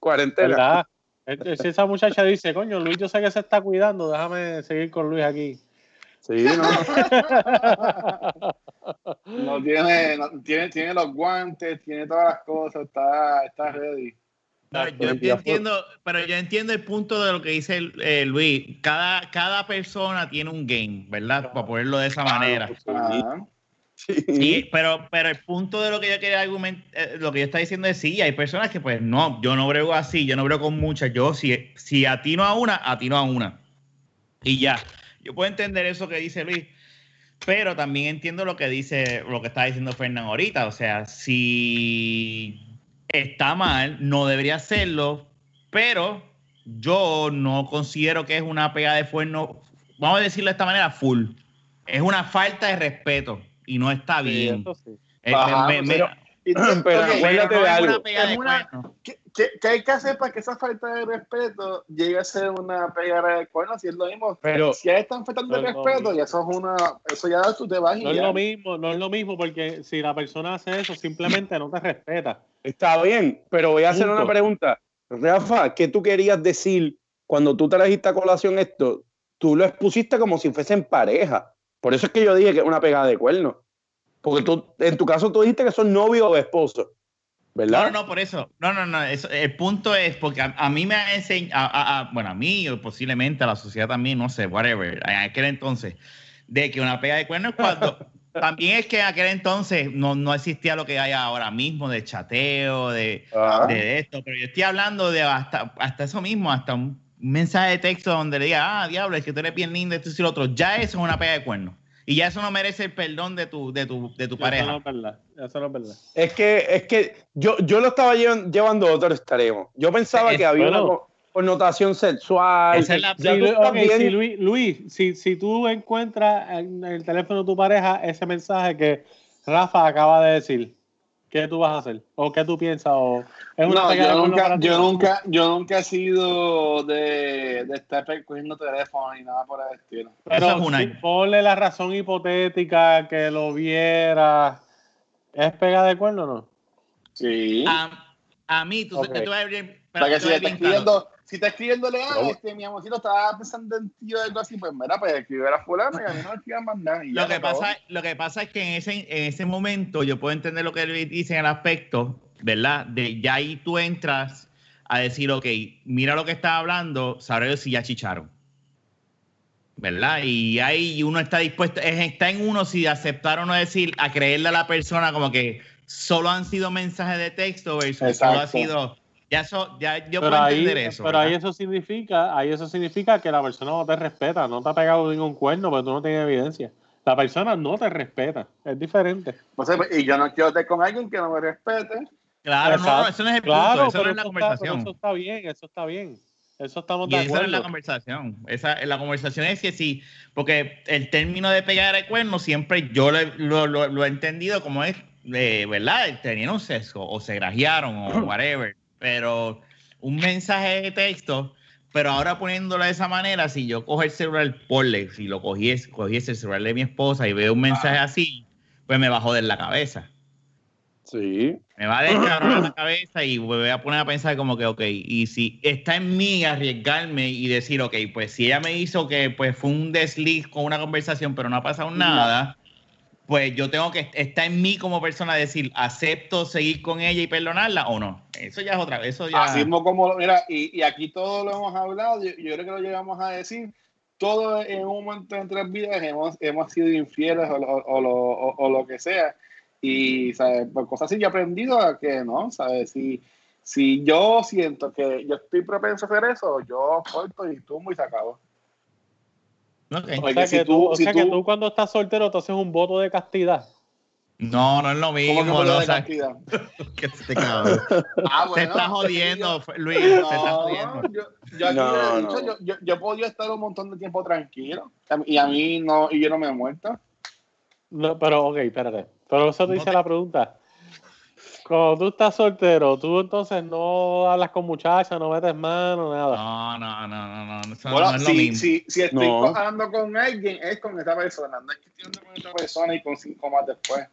Cuarentena. ¿verdad? Eh, Si esa muchacha dice, coño, Luis yo sé que se está cuidando, déjame seguir con Luis aquí. Sí, no, <laughs> <laughs> No tiene, no- tiene, tiene los guantes, tiene todas las cosas, está, está ready. No, yo, entiendo, pero yo entiendo el punto de lo que dice eh, Luis. Cada, cada persona tiene un game, ¿verdad? Para ponerlo de esa manera. Sí, Ajá. Sí. Sí, pero, pero el punto de lo que yo quería argumentar, lo que yo estaba diciendo es sí, hay personas que pues no, yo no brego así, yo no brego con muchas, yo si, si atino a una, atino a una. Y ya, yo puedo entender eso que dice Luis, pero también entiendo lo que dice, lo que está diciendo Fernán ahorita, o sea, si está mal, no debería hacerlo, pero yo no considero que es una pega de fuerno, vamos a decirlo de esta manera, full. Es una falta de respeto y no está Sí, bien. eso sí. Eh, Ajá, me- me- pero- Y- <clears throat> acuérdate de algo. una de cuerno. ¿Qué, qué, qué hay que hacer para que esa falta de respeto llegue a ser una pegada de cuernos? Si es lo mismo. Pero Si ya están faltando No lo respeto, ya eso es una. Eso ya tú te vas y No es ya. lo mismo, no es lo mismo porque si la persona hace eso, simplemente no te respeta. Está bien, pero voy a hacer Punto. una pregunta. Rafa, ¿qué tú querías decir cuando tú trajiste a colación esto? Tú lo expusiste como si fuesen pareja. Por eso es que yo dije que es una pegada de cuernos. Porque tú, en tu caso, tú dijiste que son novio o esposo. ¿Verdad? No, no, no, por eso. No, no, no. Eso, el punto es porque a, a mí me ha enseñado, bueno, a mí o posiblemente a la sociedad también, no sé, whatever, en aquel entonces, de que una pega de cuerno es cuando. <laughs> también es que en aquel entonces no, no existía lo que hay ahora mismo de chateo, de, Ah, de esto, pero yo estoy hablando de hasta, hasta eso mismo, hasta un mensaje de texto donde le diga, ah, diablo, es que tú eres bien lindo, esto y lo otro. Ya eso es una pega de cuerno. Y ya eso no merece el perdón de tu, de tu, de tu Eso no pareja. es verdad. Eso no es verdad. Es que, es que yo, yo lo estaba llevan- llevando a otro extremo. Yo pensaba Es- que había bueno. una co- connotación sexual. Esa es la- Ya Si, tú Lu- estás ok, bien- si Luis, Luis, si, si tú encuentras en el teléfono de tu pareja ese mensaje que Rafa acaba de decir, ¿qué tú vas a hacer? ¿O qué tú piensas? ¿O es una No, yo nunca, yo nunca, yo nunca he sido de, de estar cogiendo teléfono ni nada por el estilo. Pero Eso es una- si ponle la razón hipotética que lo viera. ¿Es pegada de cuerno o no? Sí. A, a mí, tú, Ok. tú vas a ver bien- o sea, que tú si a está escribiéndole, Pero- este, mi amorcito estaba pensando en ti o algo así, pues mira, pues escribir a fulano y a mí no me escriban más nada. Lo que, pasa, lo que pasa es que en ese, en ese momento yo puedo entender lo que Luis dice en el aspecto, ¿verdad? De ya ahí tú entras a decir, ok, mira lo que está hablando, sabré si ya chicharon. ¿Verdad? Y ahí uno está dispuesto, es- está en uno si aceptar o no decir, a creerle a la persona como que solo han sido mensajes de texto versus solo ha Exacto. sido. Ya eso, ya yo Pero puedo ahí, entender eso. pero ahí eso significa, ahí eso significa que la persona no te respeta, no te ha pegado ningún cuerno, pero tú no tienes evidencia. La persona no te respeta, es diferente. Y yo no quiero estar con alguien que no me respete. Claro, no, eso no es el Claro, punto, eso no es la eso, está, conversación. eso está bien, eso está bien. Eso estamos Y de esa no es la conversación. Esa, la conversación es que sí, porque el término de pegar el cuerno siempre yo lo, lo- lo- lo he entendido como es, eh, ¿verdad? Tenían un sesgo o se grajearon o <clears throat> whatever. Pero un mensaje de texto, pero ahora poniéndolo de esa manera, si yo cojo el celular, porle, si lo cogiese, cogiese el celular de mi esposa y veo un mensaje así, pues me va a joder la cabeza. Sí. Me va a descargar la cabeza y me voy a poner a pensar como que, ok, y si está en mí arriesgarme y decir, ok, pues si ella me hizo que pues fue un desliz con una conversación, pero no ha pasado nada, pues yo tengo que, está en mí como persona decir, acepto seguir con ella y perdonarla o no. Eso ya es otra vez, eso ya... Así mismo como, mira, y, y aquí todo lo hemos hablado, yo, creo que lo llegamos a decir, todos en un momento de nuestras vidas hemos, hemos sido infieles o, lo- o lo que sea. Y, ¿sabes? Por cosas así yo he aprendido a que no, ¿sabes? Si, si yo siento que yo estoy propenso a hacer eso, yo corto y tumbo y se acabó. O sea, si que, tú- tú, o si sea que tú- cuando estás soltero te haces un voto de castidad. No, no es lo ¿Cómo que mismo, no de <laughs> cabrón. Ah, Te bueno, está yo- jodiendo, Luis, te está jodiendo. No, yo, yo aquí No, he no. dicho, yo, yo, yo he podido estar un montón de tiempo tranquilo y a mí no, y yo no me he muerto. No, pero, ok, espérate. Pero eso te No dice te- la pregunta. Cuando tú estás soltero, tú entonces no hablas con muchachas, no metes mano, nada. No, no, no, no, no, eso Bueno, no es lo si, mismo. si, si estoy No. hablando con alguien, es con esa persona, no es que estoy hablando con esa persona y con cinco más después.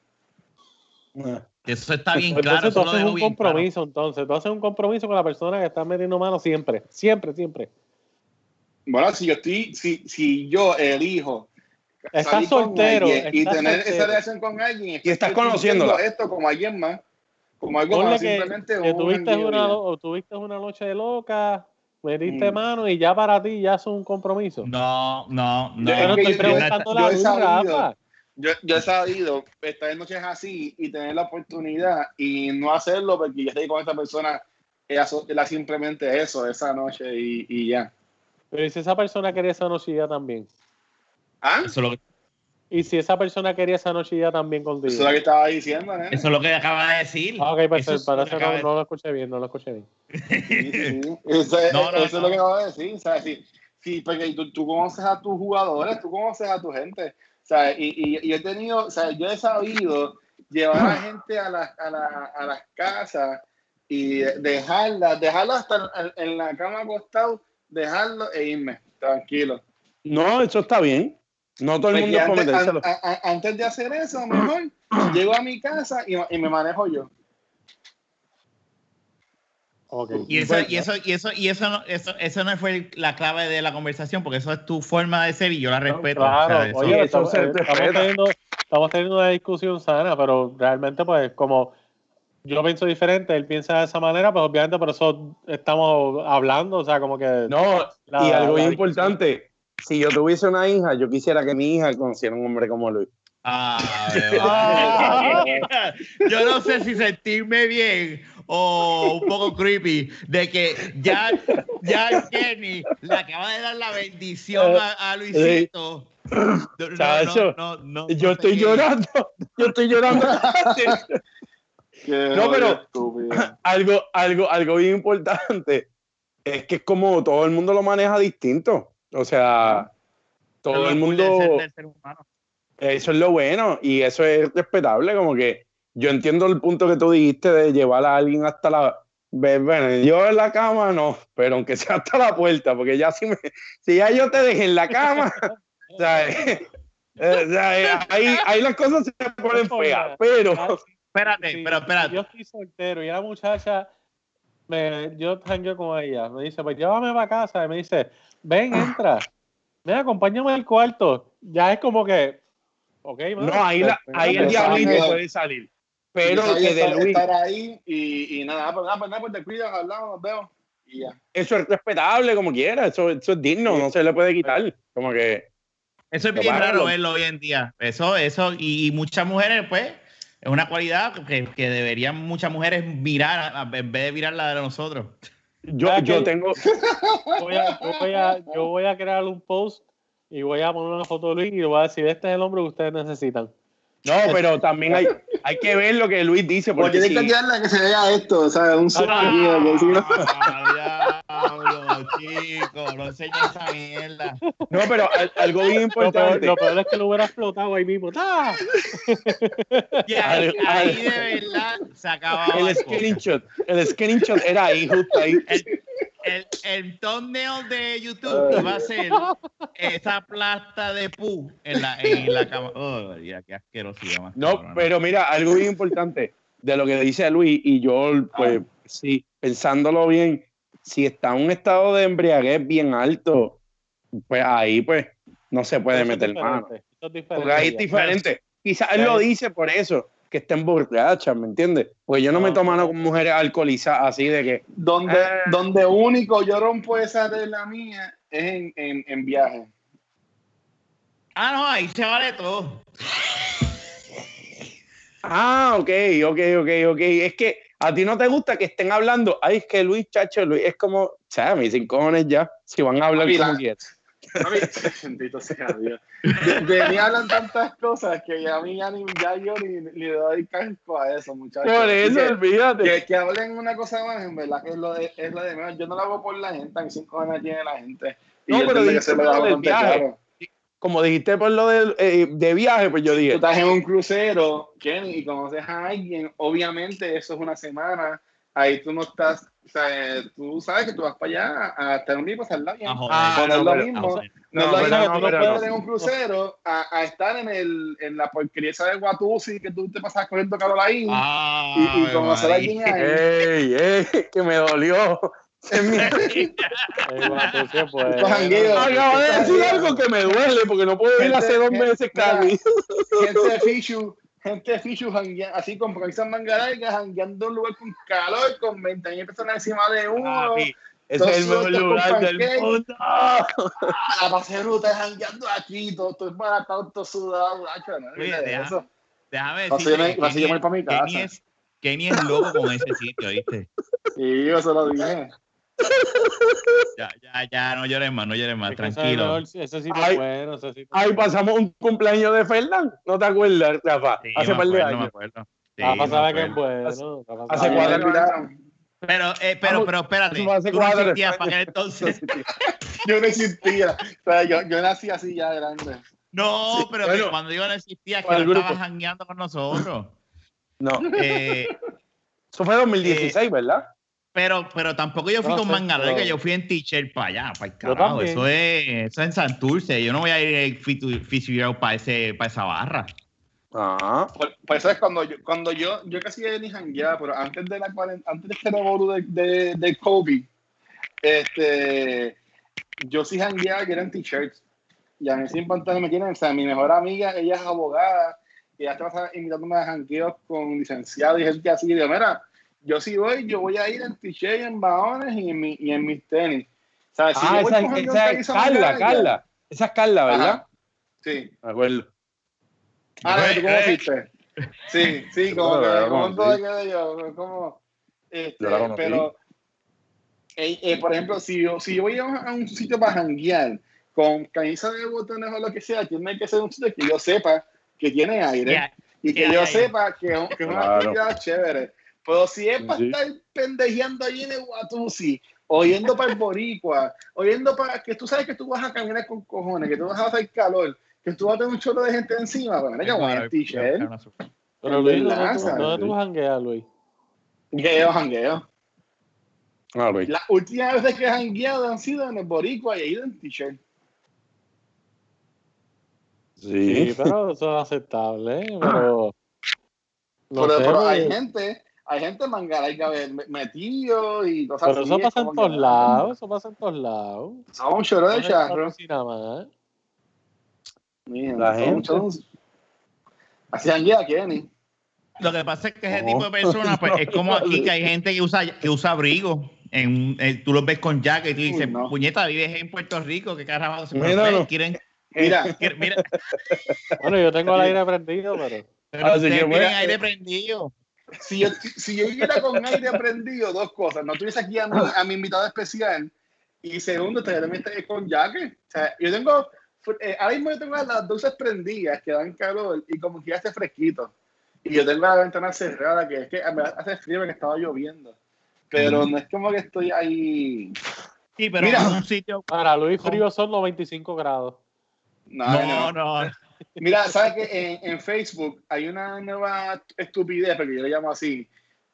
Eso está bien Pues claro, entonces tú haces un claro. compromiso, entonces. Tú haces un compromiso con la persona que está metiendo mano siempre. Siempre, siempre. Bueno, si yo estoy, si, si yo elijo Estás salir con soltero, y estás tener soltero. esa relación con alguien Y estás sintiendo esto como alguien más, como algo más, que, simplemente que un tuviste, una, o tuviste una noche de loca, metiste Mm. mano y ya para ti ya es un compromiso. No, no, no. Yo- Yo no es que estoy yo- preguntando yo la he sabido-. Yo, yo he sabido estar en noches así y tener la oportunidad y no hacerlo porque ya estoy con esta persona, ella, ella simplemente eso, esa noche y, y ya. Pero ¿y si esa persona quería esa noche ya también? ¿Ah? Eso es lo que, ¿Y si esa persona quería esa noche ya también contigo? Eso es lo que estaba diciendo, ¿eh? eso es lo que acaba de decir. Ah, ok, pues Eso acaba no, de- no lo escuché bien, no lo escuché bien. Sí, sí. Eso, es- No, no, eso es no. lo que acabo de decir. O sea, sí, sí, porque tú, tú conoces a tus jugadores, tú conoces a tu gente. O sea, y, y, y he tenido, o sea, yo he sabido llevar a gente a, las a, la- a las casas y dejarlas, dejarlas hasta en, en la cama acostado, dejarlo e irme, tranquilo. No, eso está bien. No todo el Porque mundo antes, metérselo. an- a- a- antes de hacer eso, mejor <coughs> llego a mi casa y, y me manejo yo. Ok. Y eso, y eso, y eso, y eso no, eso, eso no fue la clave de la conversación, porque eso es tu forma de ser y yo la respeto. Claro, o sea, eso- oye, eso estamos, teniendo, estamos teniendo una discusión sana, pero realmente, pues, como yo pienso diferente, él piensa de esa manera, pues obviamente por eso estamos hablando, o sea, como que... No, La- y algo la bien discusión. importante. Si yo tuviese una hija, yo quisiera que mi hija conociera un hombre como Luis. Ah, <laughs> yo no sé si sentirme bien o un poco creepy de que ya, ya Jenny le acaba de dar la bendición a, a Luisito. No, no, Chacho, no, no, no, Yo estoy llorando. Yo estoy llorando. No, pero- algo, algo, algo bien importante es que es como todo el mundo lo maneja distinto. O sea, todo el mundo, ser- del ser humano. eso es lo bueno y eso es respetable. Como que yo entiendo el punto que tú dijiste de llevar a alguien hasta la. Bueno, yo en la cama no, pero aunque sea hasta la puerta, porque ya si, me, si ya yo te dejé en la cama, <laughs> o sea, eh, eh, eh, ahí, ahí las cosas se ponen feas, pero. Ah, Espérate, Sí, pero espérate. Yo estoy soltero y la muchacha, me, yo jangueo con ella, me dice, pues llévame para casa. Y me dice, ven, entra. Ven, acompáñame al cuarto. Ya es como que, ok, mano, No, ahí, la, pues, ahí el pues, diablito Exacto. puede salir. Pero que de estar, Luis, estar ahí y, y nada, pues nada, pues nada, pues te cuidas, hablamos, nos vemos y ya. eso es respetable como quiera, eso, eso es digno, no se le puede quitar. Como que, Eso es bien raro verlo hoy en día. Eso, eso, y, y muchas mujeres, pues, es una cualidad que, que deberían muchas mujeres mirar en vez de mirar la de nosotros. Yo, yo que- tengo, <laughs> voy a, yo, voy a, yo voy a crear un post y voy a poner una foto de Luis y le voy a decir, este es el hombre que ustedes necesitan. No, pero también hay, hay que ver lo que Luis dice, Porque porque tienes que tirarla que se vea esto, o sea, un Ah, aquí, que si no- diablo, chico, no enseñes esa mierda. no, pero al- algo bien Lo peor, importante, lo peor es que lo hubiera explotado ahí mismo. ¡Ah! Y ahí, Al- ahí al- de verdad se acababa el el screenshot, el screenshot era ahí, justo ahí. el, el thumbnail de YouTube iba a ser esa plasta de pu en la, en la cama. Oh, ya, qué asquerosidad más. No, pero mira, algo bien importante de lo que dice Luis, y yo, pues, sí, pensándolo bien, si está en un estado de embriaguez bien alto, pues ahí, pues, no se puede Eso meter mano. es Porque ahí es diferente. quizás él lo dice por eso, que estén borrachas, ¿me entiendes? Porque yo no, me No, tomo no. con mujeres alcoholizadas así de que. Donde, Ah. donde único yo rompo esa de la mía es en, en, en viaje. Ah, no, ahí se vale todo. Ah, ok, ok, ok, ok. Es que a ti no te gusta que estén hablando. Ay, es que Luis, chacho, Luis es como. O sea, me dicen cojones ya. Si van a hablar Mira. como quieran. <laughs> Bendito sea Dios. De, de mí hablan tantas cosas que ya a mí ya, ni, ya yo ni, ni le doy casco a eso, muchachos. Por eso, que, olvídate. que, que hablen una cosa más, en verdad que es lo de, es lo de menos. Yo no lo hago por la gente, a mí cinco años tiene la gente. Y No, yo pero que dijiste se lo hago claro. Como dijiste por lo de, eh, de viaje, pues yo Tú dije. estás en un crucero, Kenny, y conoces a alguien, obviamente eso es una semana, ahí tú no estás, o sea, tú sabes que tú vas para allá a estar un día y pasarla bien. A. Ah, no, es lo mismo. a joder. No, es lo mismo que tú puedes no. en un crucero a, a estar en, el, en la porquería esa de Guatusi que tú te pasas corriendo ahí Ah, y, y conocer a alguien ahí. ¡Ey, ey! Que me dolió. <laughs> Es mi- pues. Acabo de decir algo que me duele porque no puedo ir hace dos meses, Cali. Gente de Fichu, gente de Fichu así con camisas manga largas, jangueando en un lugar con calor, con 20 mil personas encima de uno. Papi, Ese es el mejor lugar del mundo. a la pasé ruta jangueando aquí, todo, todo embaratado, todo sudado, macho, ¿no? Oye, deja- eso. Déjame decirte así yo me voy pa' mi casa. Kenny es, Kenny es loco con ese sitio, ¿viste? Sí, yo se lo dije. <laughs> Ya, ya, ya, no llores más, no llores más, tranquilo. mejor- Ese sitio Ay. es bueno, Ahí pasamos un cumpleaños de Fernán. ¿No te acuerdas, Rafa? Sí, Hace par de acuerdo, me años. acuerdo. Sí, Rafa me sabe que es acuerdo. bueno. Rafa Hace cuatro- invitaron. Pero, eh, pero, pero espérate, eso tú no existías años. para aquel entonces. <laughs> Yo no existía. O sea, yo, yo nací así ya grande. No, pero que cuando yo no existía, que no estabas jangueando con nosotros. No. Eh, Eso fue 2016, ¿verdad? Pero, pero tampoco yo fui No con sé, manga larga, pero- yo fui en t-shirt para allá, para el carajo. Eso es, eso es en Santurce. Yo no voy a ir fisio para ese, para esa barra. Ah. Por, por eso es cuando yo, cuando yo, yo casi ni jangueaba, pero antes de la antes de este revolú de, de, de COVID, este, yo sí jangueaba que eran t-shirts. Y a mí sin pantalla me quieren, o sea, mi mejor amiga, ella es abogada, y ella estaba invitándome a jangueos con licenciados y gente así, y digo, mira, yo sí voy, yo voy a ir en t-shirt, en baones y en, mi, y en mis tenis. O sea, si Ah, esa, esa es Carla, Carla. Esa es Carla, ¿verdad? Ajá. Sí. Me acuerdo. Ah, ¿tú cómo fuiste? Sí, sí, como que, como conocí. todo quedé yo, como, este, Yo la conocí. pero, eh, eh, por ejemplo, si yo, si yo voy a un, a un sitio para janguear con camisa de botones o lo que sea, tiene que ser un sitio que yo sepa que tiene aire y que yo sepa que, que es una Claro. actividad chévere. Pero si es para Sí. estar pendejeando ahí en el Watusi, oyendo para el Boricua, oyendo para que tú sabes que tú vas a caminar con cojones, que tú vas a hacer calor, que tú vas a tener un chorro de gente encima, pues mira que voy a t-shirt. Pero Luis, ¿dónde tú, Luis. jangueas, Luis? Jangueo, jangueo. Ah, ok. Las últimas veces que he jangueado han sido en el Boricua y he ido en t-shirt. Sí, Sí. pero eso es aceptable, ¿eh? pero... <laughs> No pero, sé, pero hay gente, hay gente mangalaica metido y cosas pero así. eso es pasa en todos que- lados, eso pasa en todos lados. Son un chorro de charro. La gente. Así janguea Kenny. Lo que pasa es que ese tipo de personas, pues, es como aquí que hay gente que usa, que usa abrigo. En, eh, tú los ves con jacket y tú dices, Uy, no. puñeta, vives en Puerto Rico, ¿qué carajo? se quieren, Mira, <laughs> quieren- mira, Bueno, yo tengo el aire prendido, pero... pero Así que a- tienen aire prendido. Si yo, si yo viviera con aire prendido, dos cosas. No tuviese aquí a mi, a mi invitado especial. Y segundo, estaría también estaría con jacket. O sea, yo tengo, eh, ahora mismo yo tengo las dulces prendidas que dan calor y como que ya hace fresquito. Y yo tengo la ventana cerrada, que es que hace frío porque estaba lloviendo. Pero no es como que estoy ahí. Sí, pero Mira. en un sitio. Para Luis frío son 95 grados. No, No, no. no. Mira, ¿sabes que en, en Facebook hay una nueva estupidez, porque yo le llamo así?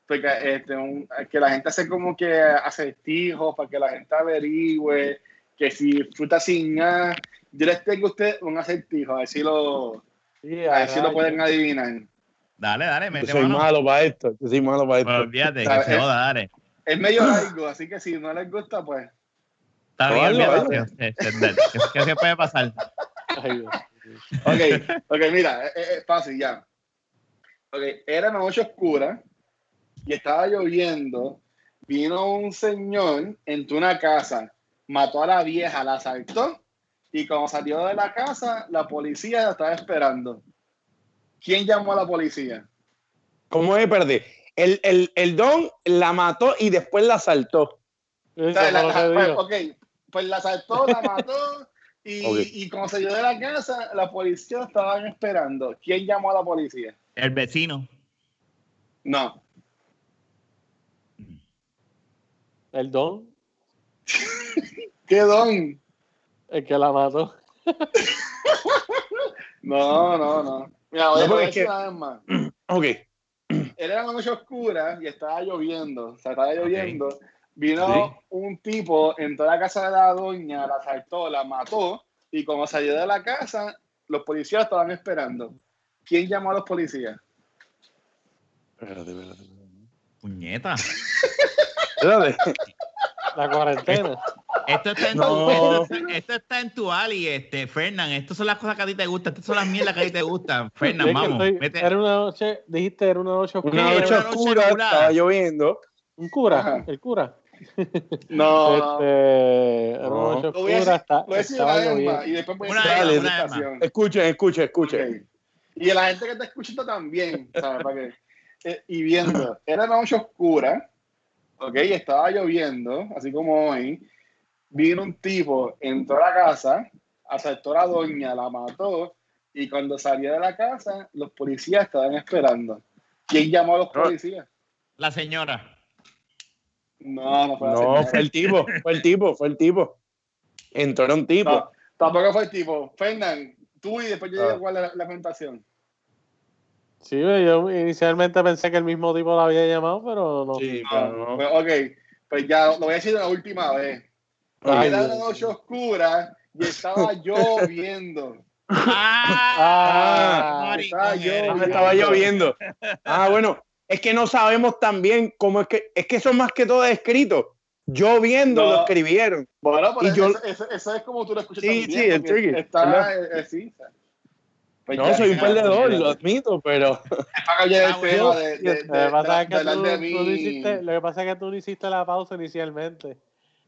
Porque este, un- que la gente hace como que acertijos para que la gente averigüe que si fruta sin nada. Yo les tengo a ustedes un acertijo, a ver si lo, Sí, a ver si lo pueden adivinar. Dale, dale, Yo mete soy mano. malo para esto. Yo soy malo para Pero esto. olvídate, que se joda, dale. Es medio largo, así que si no les gusta, pues. Está bien, olvídate. ¿Qué, qué- qué se puede pasar? Ay, Dios. Ok, <laughs> ok, mira, es, es fácil ya. Ok, era noche oscura y estaba lloviendo. Vino un señor, entró a una casa, mató a la vieja, la asaltó y cuando salió de la casa, la policía la estaba esperando. ¿Quién llamó a la policía? ¿Cómo me perdí? El, el, el don la mató y después la asaltó. O sea, la- digo. ok, pues la asaltó, la mató y, y cuando salió de la casa, la policía estaban esperando. ¿Quién llamó a la policía? El vecino. No. El don, <laughs> ¿Qué don? el que la mató. <laughs> No, no, no. Mira, voy a No, porque decir es que- una vez más. <clears throat> Ok. Era una noche oscura y estaba lloviendo. O sea, estaba lloviendo. Vino un tipo, entró a la casa de la doña, la asaltó, la mató. Y cuando salió de la casa, los policías estaban esperando. ¿Quién llamó a los policías? Espérate, espérate. Puñeta. Espérate. La cuarentena. Esto está en No. tu, esto, esto está en tu ali, este, Fernán. Estas son las cosas que a ti te gustan. Estas son las mierdas que a ti te gustan. Fernán, vamos. estoy- vete. Era una noche, dijiste, era una noche oscura. Una noche una noche oscura, estaba lloviendo. Un cura, Ajá. el cura. No, <laughs> no. Este, No. una Lo voy a decir, está- lo voy a decir una lloviendo. más y después voy a Una decir vez la una. Escuchen, escuchen, escuchen. Ok. Y la gente que está escuchando también, ¿sabes? Para que, eh, y viendo, era noche oscura, ¿ok? Y estaba lloviendo, así como hoy. Vino un tipo, entró a la casa, asaltó a la doña, la mató, y cuando salió de la casa, los policías estaban esperando. ¿Quién llamó a los No. policías? La señora. No, no fue No, fue el tipo, fue el tipo, fue el tipo. Entró era un tipo. No, tampoco fue el tipo. Fernán, tú y después yo Ah. digo cuál es la, la presentación. Sí, yo inicialmente pensé que el mismo tipo la había llamado, pero no. Sí, No, pero no. pues, ok, pues ya lo voy a decir la última vez. Ay, Era una noche oscura y estaba <laughs> lloviendo. Ah, Ah, maricón está eres. Ah, estaba lloviendo. Ah, bueno, es que no sabemos también cómo es que, es que son más que todo escritos. Lloviendo No. lo escribieron. Bueno, pues Y yo- eso, eso- eso es como tú lo escuchas Sí, también. sí, el tricky, Está, eh, eh, sí. Pues No, ya, soy un perdedor, ya. lo admito, pero Es Ah, Lo que pasa es que tú, no hiciste, lo que pasa es que tú no hiciste la pausa inicialmente.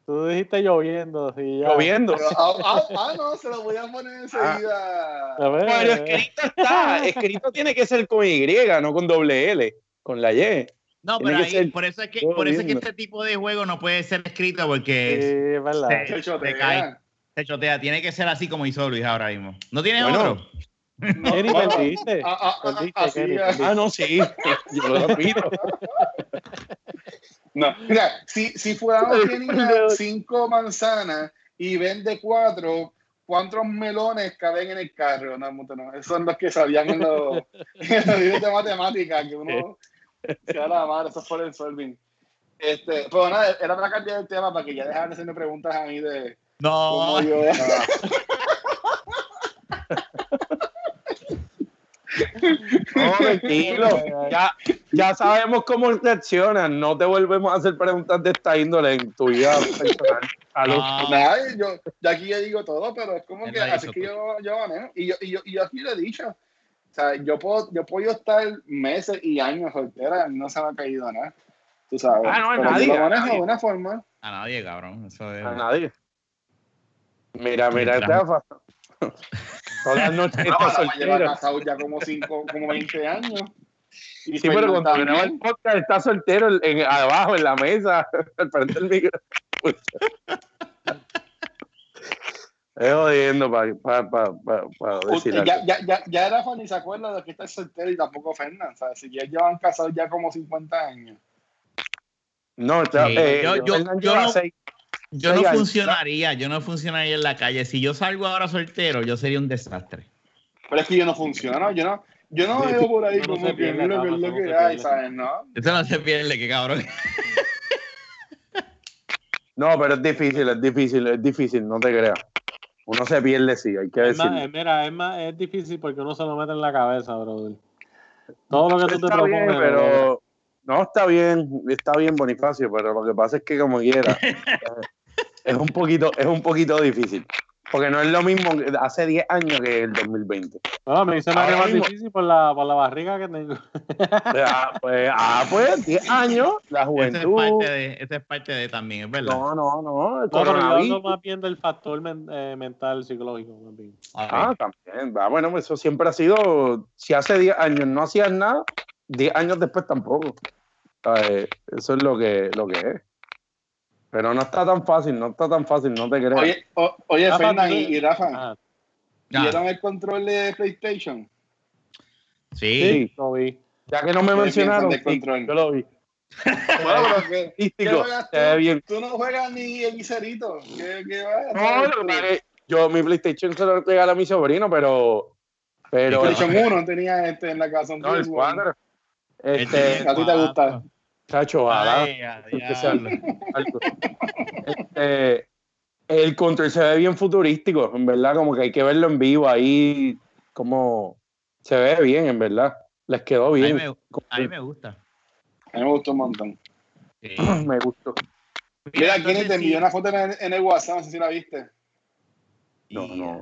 Tú dijiste lloviendo. Y ya. lloviendo. Pero, ah, ah, ah, no, se lo voy a poner <laughs> enseguida. A ver, Bueno, eh, escrito está, escrito tiene que ser con Y, no con doble L, con la Y. No, Tiene pero ahí, ser por eso es que, por eso es que este tipo de juego no puede ser escrito sí, porque es verdad. Sí. Se te chotea. cae. se chotea. Tiene que ser así como hizo Luis ahora mismo. ¿No tienes Bueno. otro? No, Kenny, perdiste. ah, ah, ah, Perdiste, así Kenny, es. perdiste. Ah, no, sí, yo lo repito. <laughs> No, mira, si, si tenía cinco manzanas y vende cuatro, ¿cuántos melones caben en el carro? No, no. Esos son los que sabían en los, <laughs> en los libros de matemáticas, que uno se da la madre, eso es por el solving. Este, pero nada, era para cambiar el tema para que ya dejaran de hacerme preguntas a mí de No. cómo yo. <laughs> No, tranquilo. Ya, ya sabemos cómo reaccionan. No te volvemos a hacer preguntas de esta índole en tu vida personal. No. Nada, yo, yo aquí ya digo todo, pero es como Él que así que yo, yo manejo. Y yo, y, yo, y yo aquí lo he dicho. O sea, yo puedo, yo puedo estar meses y años soltera, no se me ha caído nada. Tú sabes. Ah, no, a Pero nadie, lo manejo nadie. de una forma. A nadie, cabrón. Eso es... A nadie. Mira, mira, Rafa. Todas las noches No, está Rafa lleva soltero. casado ya como cinco, como 20 años. Y Sí, pero Fernan cuando graba el podcast está soltero en, en- abajo, en la mesa, <laughs> al frente del micro. Es jodiendo para pa, pa, pa, pa decir algo. ya, ya, ya, ya Rafa ni se acuerda de que está soltero y tampoco Fernan. O sea, si ya llevan casados ya como 50 años. No, está, Sí, eh, yo- yo- yo no- seis- Yo seis no años. funcionaría, yo no funcionaría en la calle. Si yo salgo ahora soltero, yo sería un desastre. Pero es que yo no funciono, yo no, yo no veo por ahí no, como que es lo no que hay. ¿sabes? No. Eso no se pierde, que cabrón. No, pero es difícil, es difícil, es difícil, no te creas. Uno se pierde, sí, hay que Es más, decirlo. eh, mira, es más, es difícil porque uno se lo mete en la cabeza, brother. Todo lo que tú te bien, propones. brother. pero no está bien, está bien Bonifacio, pero lo que pasa es que como quiera, <laughs> es un poquito, es un poquito difícil. Porque no es lo mismo que hace 10 años que el 2020. No, me dice Ahora Mario más difícil por la, por la barriga que tengo. <laughs> Ah, pues, ah, pues 10 años, la Esa es juventud. parte de, esa es parte de también, es verdad. No, no, no. El No, pero yo hablo coronavirus. más bien del factor men- eh, mental, psicológico. Ok. Ah, también. Ah, bueno, pues eso siempre ha sido. Si hace 10 años no hacías nada, 10 años después tampoco. Eso es lo que, lo que es. Pero no está tan fácil, no está tan fácil, no te creas. Oye, o- oye Rafa, Fernan y, y Rafa, Ah, ¿vieron el control de PlayStation? sí. Sí. lo vi. Ya que no me ¿Qué mencionaron, sí, control? yo lo vi. <laughs> Bueno, pero que, ¿qué Artístico, juegas se ve tú? bien. Tú no juegas ni el guiserito. ¿Qué, qué vas? No, yo mi PlayStation se lo regalé a mi sobrino, pero. Pero. PlayStation 1 tenía este en la casa. un No, el fútbol. 4. El Este, a ti te gusta. Chacho. Ay, a. <laughs> Este, el control se ve bien futurístico, en verdad, como que hay que verlo en vivo ahí, como se ve bien, en verdad. Les quedó A mí, bien. me, a mí me gusta. A mí me gustó un montón. Sí. <clears throat> Me gustó. Mira, ¿quién te sí. envió una foto en el, en el WhatsApp? No sé si la viste. No, no.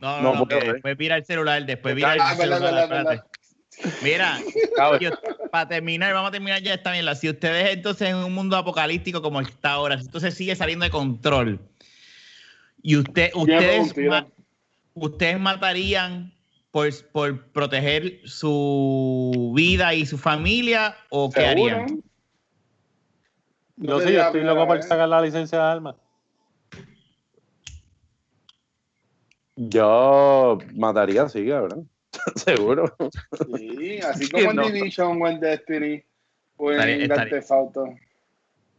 No, No no, no, después mira el celular, después mira el Ah, celular. verdad. Mira, yo- para terminar, vamos a terminar ya esta mierda. Si ustedes entonces en un mundo apocalíptico como está ahora, si entonces sigue saliendo de control y usted, ustedes, ma- ustedes matarían por, por proteger su vida y su familia o qué ¿Seguro? harían? No Yo sí, yo la estoy loco por vez. sacar la licencia de armas. Yo mataría, sí, cabrón. <laughs> Seguro. Sí, así <laughs> como en No. Division o en Destiny o en Estaría- Grand estaría- Theft Auto.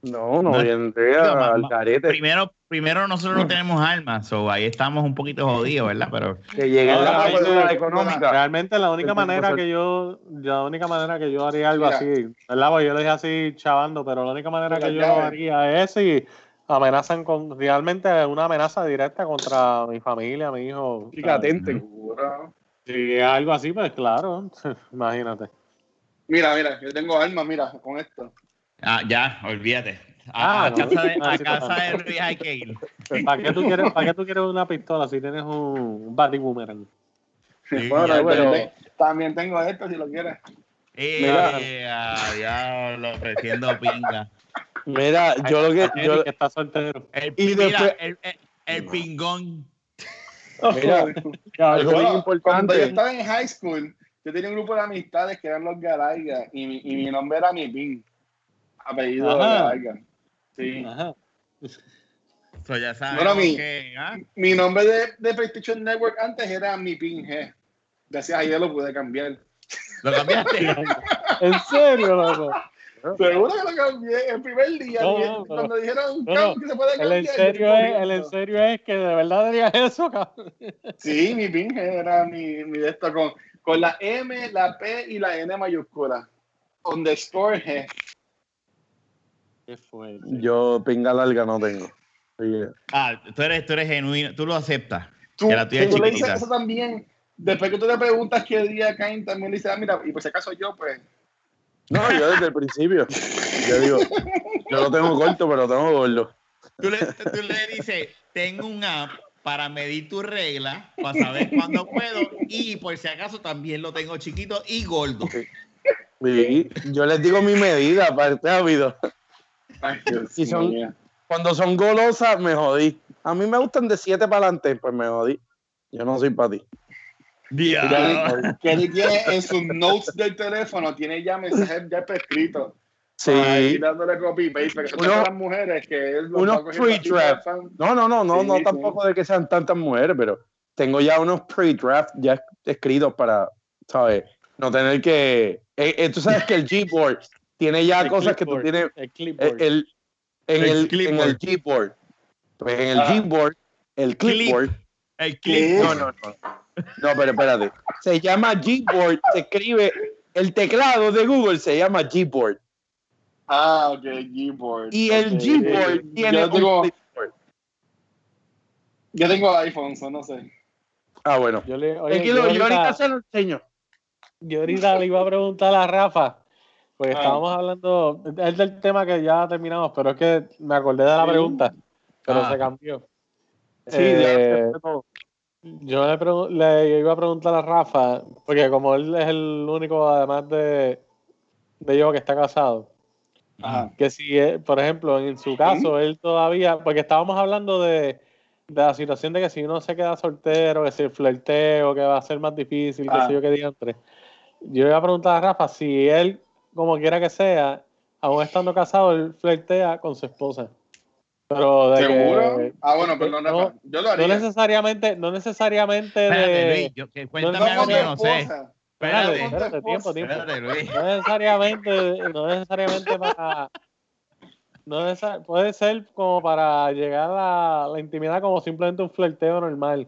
No, no al carete. Primero, primero nosotros no tenemos armas, so ahí estamos un poquito jodidos, ¿verdad? Pero Que llegue No, la no, ayuda pero- económica. Realmente la única manera que yo, la única manera que yo haría algo Mira. así, ¿verdad? Porque yo lo dije así chavando, pero la única manera Mira, que yo haría es si amenazan con, realmente una amenaza directa contra mi familia, mi hijo. Y que atenten. Seguro. Si es algo así, pues claro, <laughs> imagínate. Mira, mira, yo tengo armas, mira, con esto. ah, ya, olvídate. A, Ah, a no. casa, de, <laughs> a casa de Luis hay que ir. ¿Para qué tú quieres, para qué tú quieres una pistola si tienes un, un boomerang? Sí, <laughs> Bueno, ya, también, pero- te- también tengo esto si lo quieres. Eh, Mira. a diablo, ofreciendo pinga. Mira, yo lo que. Yo, Eric está soltero. El, Y mira, después- el, el, el pingón. <laughs> mira, algo bien Yo, Cuando yo estaba en high school, yo tenía un grupo de amistades que eran los Galarga y mi, y mi nombre era mi pin. Apellido Ajá. Sí. So, ya sabes Bueno, mi- que, ¿ah? Mi nombre de, de PlayStation Network antes era mi pin G. Gracias a ella lo pude cambiar. ¿Lo cambiaste? <laughs> ¿En serio, loco? Seguro que lo cambié el primer día. No, pero- cuando dijeron no, "Cam, que se puede El cambiar. en yo serio es, el en serio es que de verdad harías eso, cabrón. Sí, mi pin G era mi, mi de esto con, con la M, la P y la N mayúscula. Underscore G. Qué fuerte. Yo pinga larga no tengo. Ah, tú eres, tú eres genuino, tú lo aceptas. Tú, Que la tuya es tú le dices eso también. Después que tú le preguntas qué día caen, también le dices, ah, mira, y por si acaso yo, pues. No, yo desde el principio. Yo digo, yo lo tengo corto, pero lo tengo gordo. Tú le, tú le dices, tengo un app para medir tu regla, para saber cuándo puedo, y por si acaso también lo tengo chiquito y gordo. Sí, yo les digo mi medida este. Ay, Y son- mío. Cuando son golosas, me jodí. A mí me gustan de 7 para adelante, pues me jodí. Yo no soy para ti. Diablo. Kelly tiene en sus notes del teléfono, tiene ya mensajes ya prescritos. Sí. Ahí dándole copy paste, porque son Uno- las mujeres que él los unos pre-draft. No, no, no, no, Sí, no sí. tampoco de que sean tantas mujeres, pero tengo ya unos pre-draft ya escritos para, ¿sabes? No tener que. eh, eh, tú sabes que el Gboard tiene ya El cosas que tú clipboard. tienes El eh, clipboard. el, en, El el, en clipboard. el Gboard. Pues en el Ah. Gboard, el clipboard. El ¿Qué? clip. No, no, no. No, pero espérate. Se llama Gboard, se escribe. El teclado de Google se llama Gboard. Ah, ok, Gboard. Y el Ok. Gboard tiene Yo tengo, un yo tengo iPhone, so no sé. Ah, bueno. Yo, le, oye, Es que yo lo- yo ahorita ahorita- se lo enseño. Yo ahorita le iba a preguntar a Rafa, porque Ah. estábamos hablando, es del tema que ya terminamos, pero es que me acordé de la pregunta, pero Ah. se cambió. Sí, Eh. Yo le, le iba a preguntar a Rafa, porque como él es el único, además de, de yo, que está casado, Ajá. que si, eh, por ejemplo, en su caso, él todavía, porque estábamos hablando de, de la situación de que si uno se queda soltero, que si el flirteo, que va a ser más difícil, que Ah. sé yo qué diantre. Yo iba a preguntar a Rafa si él, como quiera que sea, aún estando casado, él flirtea con su esposa. Pero de ¿Seguro? que- Ah, bueno, perdón, no. Yo lo no haría. necesariamente, no necesariamente Espérate, de, Luis, yo- que No cuéntame algo que no sé. Espérate, Espérate, espérate, tiempo, tiempo. espérate, Luis. No necesariamente, no necesariamente para. No necesar- puede ser como para llegar a la intimidad como simplemente un flirteo normal.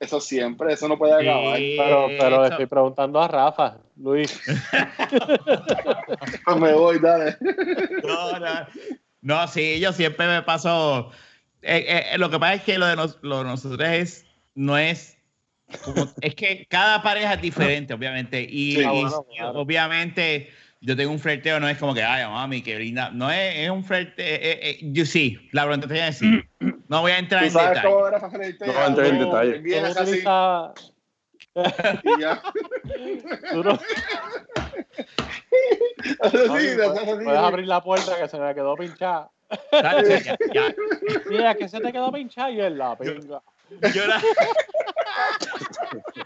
Eso siempre, eso no puede acabar. Sí, Pero, pero le estoy preguntando a Rafa, Luis. <laughs> Me voy, dale. <laughs> No, no, no, sí, yo siempre me paso. eh, eh, lo que pasa es que lo de, nos- lo de nosotros es, no es. como- <laughs> es que cada pareja es diferente, obviamente. Y, Sí. y- bueno, y claro. obviamente, yo tengo un flirteo, no es como que, ay, mami, qué linda. No es, es un flirteo. eh, eh, yo sí, la verdad te voy a decir. No voy a entrar ¿Tú en detalle. cómo era Rafa Felipe? No, entra en detalle. Bien ¿Cómo es así utiliza- <laughs> y ya. <laughs> Oye, así, puedes, abrir la puerta que se me quedó pinchada. Dale, ya, ya. <laughs> Mira, que se te quedó pinchada y él la pinga. Yo la-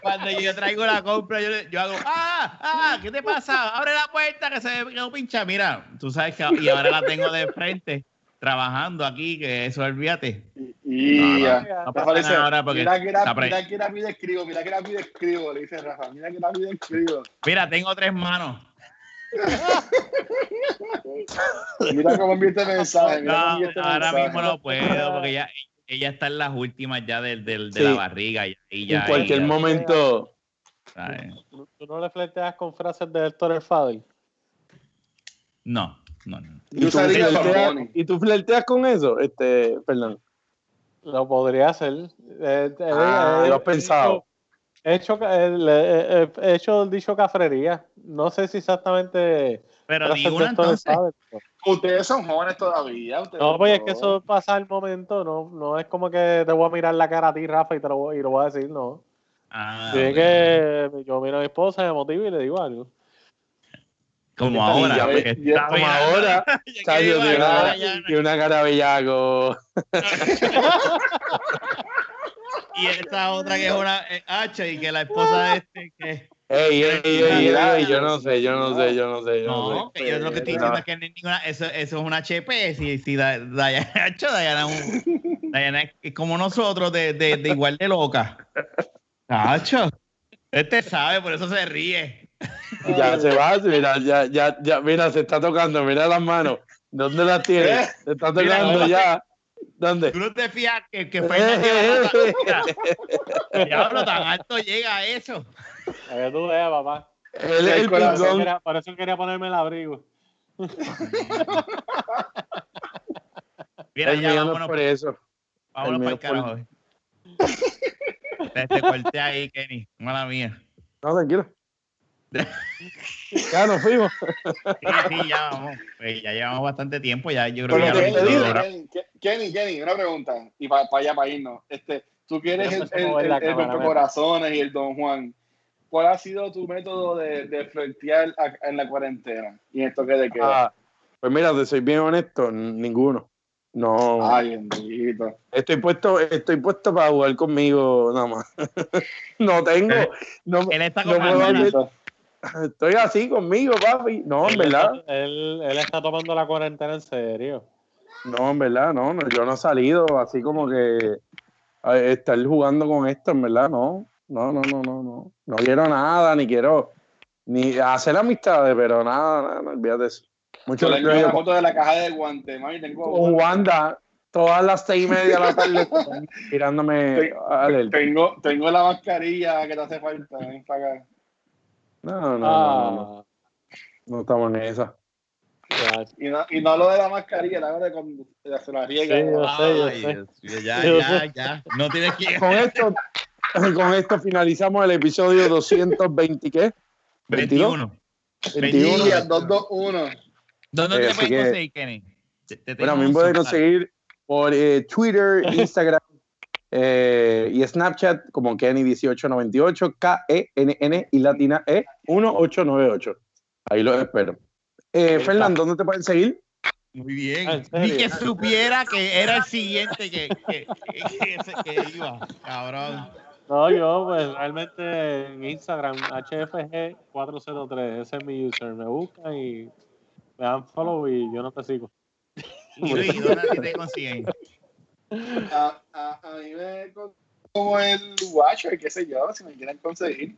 Cuando yo traigo la compra, yo, le- yo hago, ¡ah! ¡ah! ¿Qué te pasa? Abre la puerta que se me quedó pincha. Mira, tú sabes que y ahora la tengo de frente, trabajando aquí, que eso olvídate. Y No, no, ya. no Rafa pasa dice, nada ahora porque mira que pre- mira que rápido escribo, mira que rápido escribo, le dice Rafa, mira que rápido escribo. Mira, tengo tres manos. <laughs> Mira cómo enviaste mensaje, mira cómo No, ahora mensaje. mismo no puedo porque ella, ella está en las últimas ya del, del- de Sí. la barriga. Y, y ya, en cualquier y ya, momento. ¿Tú tú no le flirteas con frases de Héctor el? No, no, no. ¿Y tú, usarías flirteas, Bad Bunny. ¿Y tú flirteas con eso? Este, perdón. Lo podría hacer. Eh, eh, Ah, eh, lo has pensado. He hecho, eh, le- eh, he hecho dicho cafrería. No sé si exactamente. Pero di una entonces. Pero- Ustedes son jóvenes todavía. No, pues es que eso pasa al momento. No, no es como que te voy a mirar la cara a ti, Rafa, y te lo, voy- y lo voy a decir, no. Ah, Sí, es ok. que yo miro a mi esposa, me motivo y le digo algo. Como Y ahora. ya está Como ahora, tiene ahora una, una cara bellaco. <laughs> <laughs> Y esta otra que es una eh, H y que la esposa de este que Ey, ey, ey, ey, ey, yo no sé, yo no sé, yo no sé, yo no no, sé. yo lo que estoy No. diciendo es que no es ninguna eso, eso es una HP si, si Da- Dayana <laughs> Dayana, es un- Dayana es como nosotros de, de, de igual de loca Hacho este sabe por eso se ríe Ya se va, mira, ya, ya, ya, mira, se está tocando, mira las manos. ¿Dónde las tiene? Se está Mira, tocando no, ya. ¿Dónde? tú no te fías que, que Fernández lleva Mira, diablo tan alto llega a eso A que tú veas, papá. Él es el Por pingón. quería, por eso quería ponerme el abrigo. mira El ya vámonos, por eso. vámonos el para el carajo te, te corté ahí Kenny mala mía No, tranquilo. <laughs> Ya nos fuimos. Sí, sí, ya vamos. Pues ya llevamos bastante tiempo, ya yo creo Pero que ya Kenny. Kenny, Kenny, Kenny, una pregunta. Y para allá, para irnos. Este, tú que eres Ya el, el, el, el Corazones y el Don Juan. ¿Cuál ha sido tu método de, de flirtear a- en la cuarentena? Y en esto que de queda. Ah, pues mira, te soy bien honesto, ninguno. No. Ay, bendito. Estoy puesto, estoy puesto para jugar conmigo nada más. <laughs> no tengo, no, Él está con estoy así conmigo, papi. No, en él, verdad, Está, él, él está tomando la cuarentena en serio. no, en verdad, no, no, yo no he salido así como que a estar jugando con esto, en verdad, no, no, no, no, no, no, no quiero nada, ni quiero ni hacer amistades, pero nada, nada, no olvídate de eso. Mucho Yo le una foto de la caja de guante. Mami, tengo con Wanda todas las seis y media de la tarde <laughs> alerta. Tengo, tengo la mascarilla que te hace falta. Ven para acá. No, no, no, no, Ah, no estamos en esa. Y no, y no lo de la mascarilla, la de cuando se la riega. Sí, yo sé, yo ya, Yo ya, sé. ya. No tienes que Con <laughs> esto, <laughs> con esto finalizamos el episodio 220, ¿qué? 21. 21. Y al 221. ¿Dónde Eh, te que- conseguir, Kenny? Te- te Bueno, a tengo mí me celular. conseguir por eh, Twitter, Instagram, <laughs> Eh, y Snapchat como Kenny1898, K-E-N-N y latina E 1898. Ahí los espero. Eh, Fernando, ¿dónde te pueden seguir? Muy bien. Ah. Ni que supiera que era el siguiente que, que, que- que- que iba, cabrón. No, yo pues realmente en Instagram, HFG403, ese es mi user. Me buscan y me dan follow y yo no te sigo. Y Luis, ¿dónde te consiguen? A, a, a mí me como el Watcher, qué sé yo, si me quieren conseguir.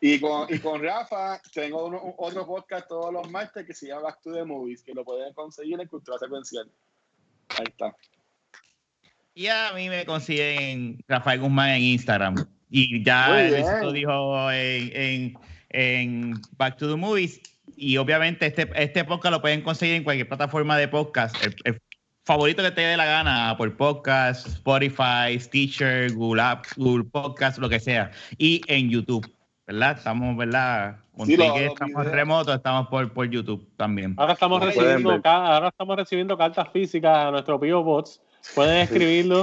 Y con, y con Rafa tengo uno- un- otro podcast todos los martes que se llama Back to the Movies, que lo pueden conseguir en Cultura Secuencial. Ahí está. Y a mí me consiguen Rafael Guzmán en Instagram. Y ya lo dijo en, en, en Back to the Movies. Y obviamente este, este podcast lo pueden conseguir en cualquier plataforma de podcast. El, el favorito que te dé la gana, por podcast, Spotify, Stitcher, Google Apps, Google Podcast, lo que sea. Y en YouTube, ¿verdad? Estamos, ¿verdad? Con Sí, lo- que estamos videos. remotos, estamos por, por YouTube también. Ahora estamos, recibiendo, ahora estamos recibiendo cartas físicas a nuestro Pio Bots. Pueden escribirlo.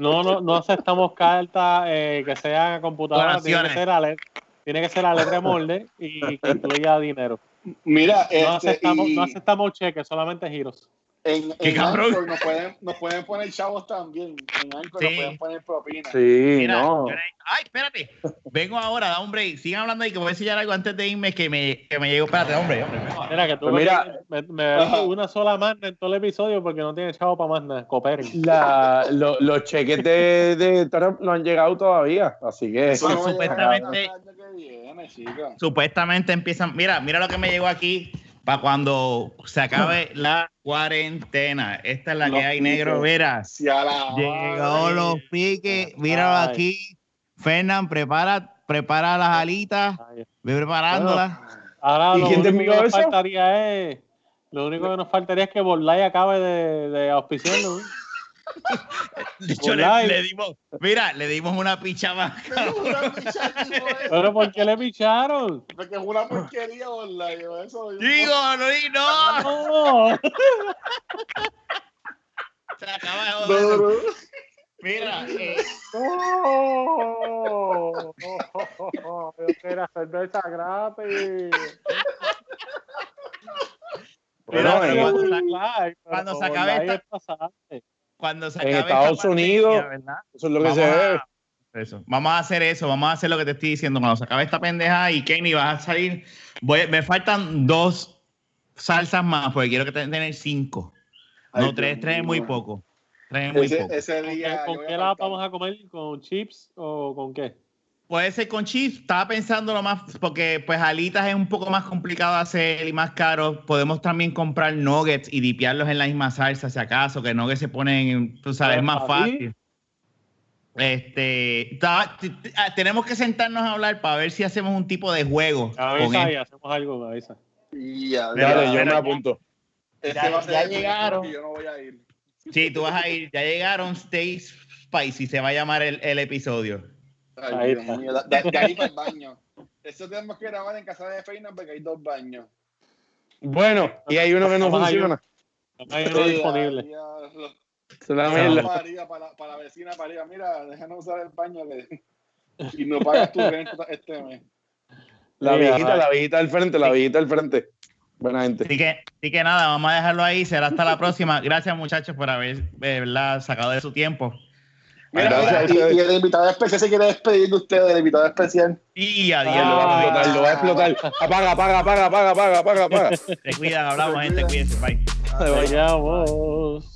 No, no, no aceptamos cartas eh, que sean a computadora. Tiene que, ser a let- tiene que ser a letra de molde y que incluya dinero. Mira, No este, aceptamos, y no aceptamos cheques, solamente giros. En, ¡Qué en cabrón! Anchor nos pueden, nos pueden poner chavos también. En Anchor Sí. nos pueden poner propina. Sí, Mira, no. yo ay, espérate. Vengo ahora, break. Sigan hablando ahí que voy a enseñar algo antes de irme que me, que me llegó. Espérate, hombre, hombre. Mira, que tú Pues mira- me, me una sola magna en todo el episodio porque no tiene chavo para más nada. Cooperen. La- lo- los cheques de, de Trump no han llegado todavía, así que no llegar supuestamente- que viene, chica. Supuestamente empiezan. Mira, mira lo que me llegó aquí para cuando se acabe la cuarentena. Esta es la Los que hay, negro. Mira, Si a la llegó madre. los piques. Míralo Ay. aquí. Fernán, prepara, prepara las alitas. Ay, Ve preparándolas. Ahora ¿Y lo quién te único envió que nos eso? faltaría es. Lo único que nos faltaría es que Borlai acabe de, de auspiciarlo. <laughs> De hecho, le, Online. le dimos. Mira, le dimos una picha más. <laughs> Pero ¿por qué le picharon? Porque es una porquería, yo- Digo, Luis, no. No. <laughs> Se acaba de No, joder. no. Mira, eh, No. Yo quiero cerveza gratis. Mira, Bueno, pero cuando pero cuando se acabe esta-. Cuando se En acabe Estados pandemia, Unidos, ¿verdad? eso es lo que Vamos se ve. eso. Vamos a hacer eso, vamos a hacer lo que te estoy diciendo. Cuando se acabe esta pendeja y Kenny vas a salir, voy- me faltan dos salsas más, porque quiero que te- tener cinco. Ay, no, tres, tres es muy poco. Tres es muy Ese, poco. ese ¿Con día. qué, con la vamos a comer? ¿Con chips o con qué? Puede ser con chips, estaba pensando lo más, porque pues alitas es un poco más complicado de hacer y más caro. Podemos también comprar nuggets y dipearlos en la misma salsa, si acaso, que nuggets se ponen, tú sabes, es más fácil. Este, ta- t- t- ah, tenemos que sentarnos a hablar para ver si hacemos un tipo de juego. Avisa y hacemos algo, avisa. Ya, Dale, ya. yo me apunto. Este ya- va a ser ya el primer llegaron. Yo no voy a ir. Sí, tú vas a ir, ya llegaron Stay Spicy, se va a llamar el, el episodio. Ay, Ahí Dios mío, de, de ahí para el <laughs> baño. Eso tenemos que grabar en casa de Feinan porque hay dos baños. Bueno, y hay uno que no funciona. No hay uno Sí, disponible. la Sí. mierda. Para, la- para la vecina. Mira, déjanos usar el baño que- <laughs> y no pagas tu renta este mes. La viejita, la viejita del frente, la viejita del frente. Buena gente. Así que, así que nada, vamos a dejarlo ahí, será hasta la próxima. Gracias muchachos por haber eh, sacado de su tiempo. Mira, Gracias mira, a y, el invitado especial se quiere despedir de ustedes, el invitado especial. Y adiós. Lo va a explotar, lo va a explotar. Apaga, apaga, apaga, apaga, apaga, apaga, <laughs> apaga. Se cuidan, hablamos, gente, cuídense, bye. Te vayamos.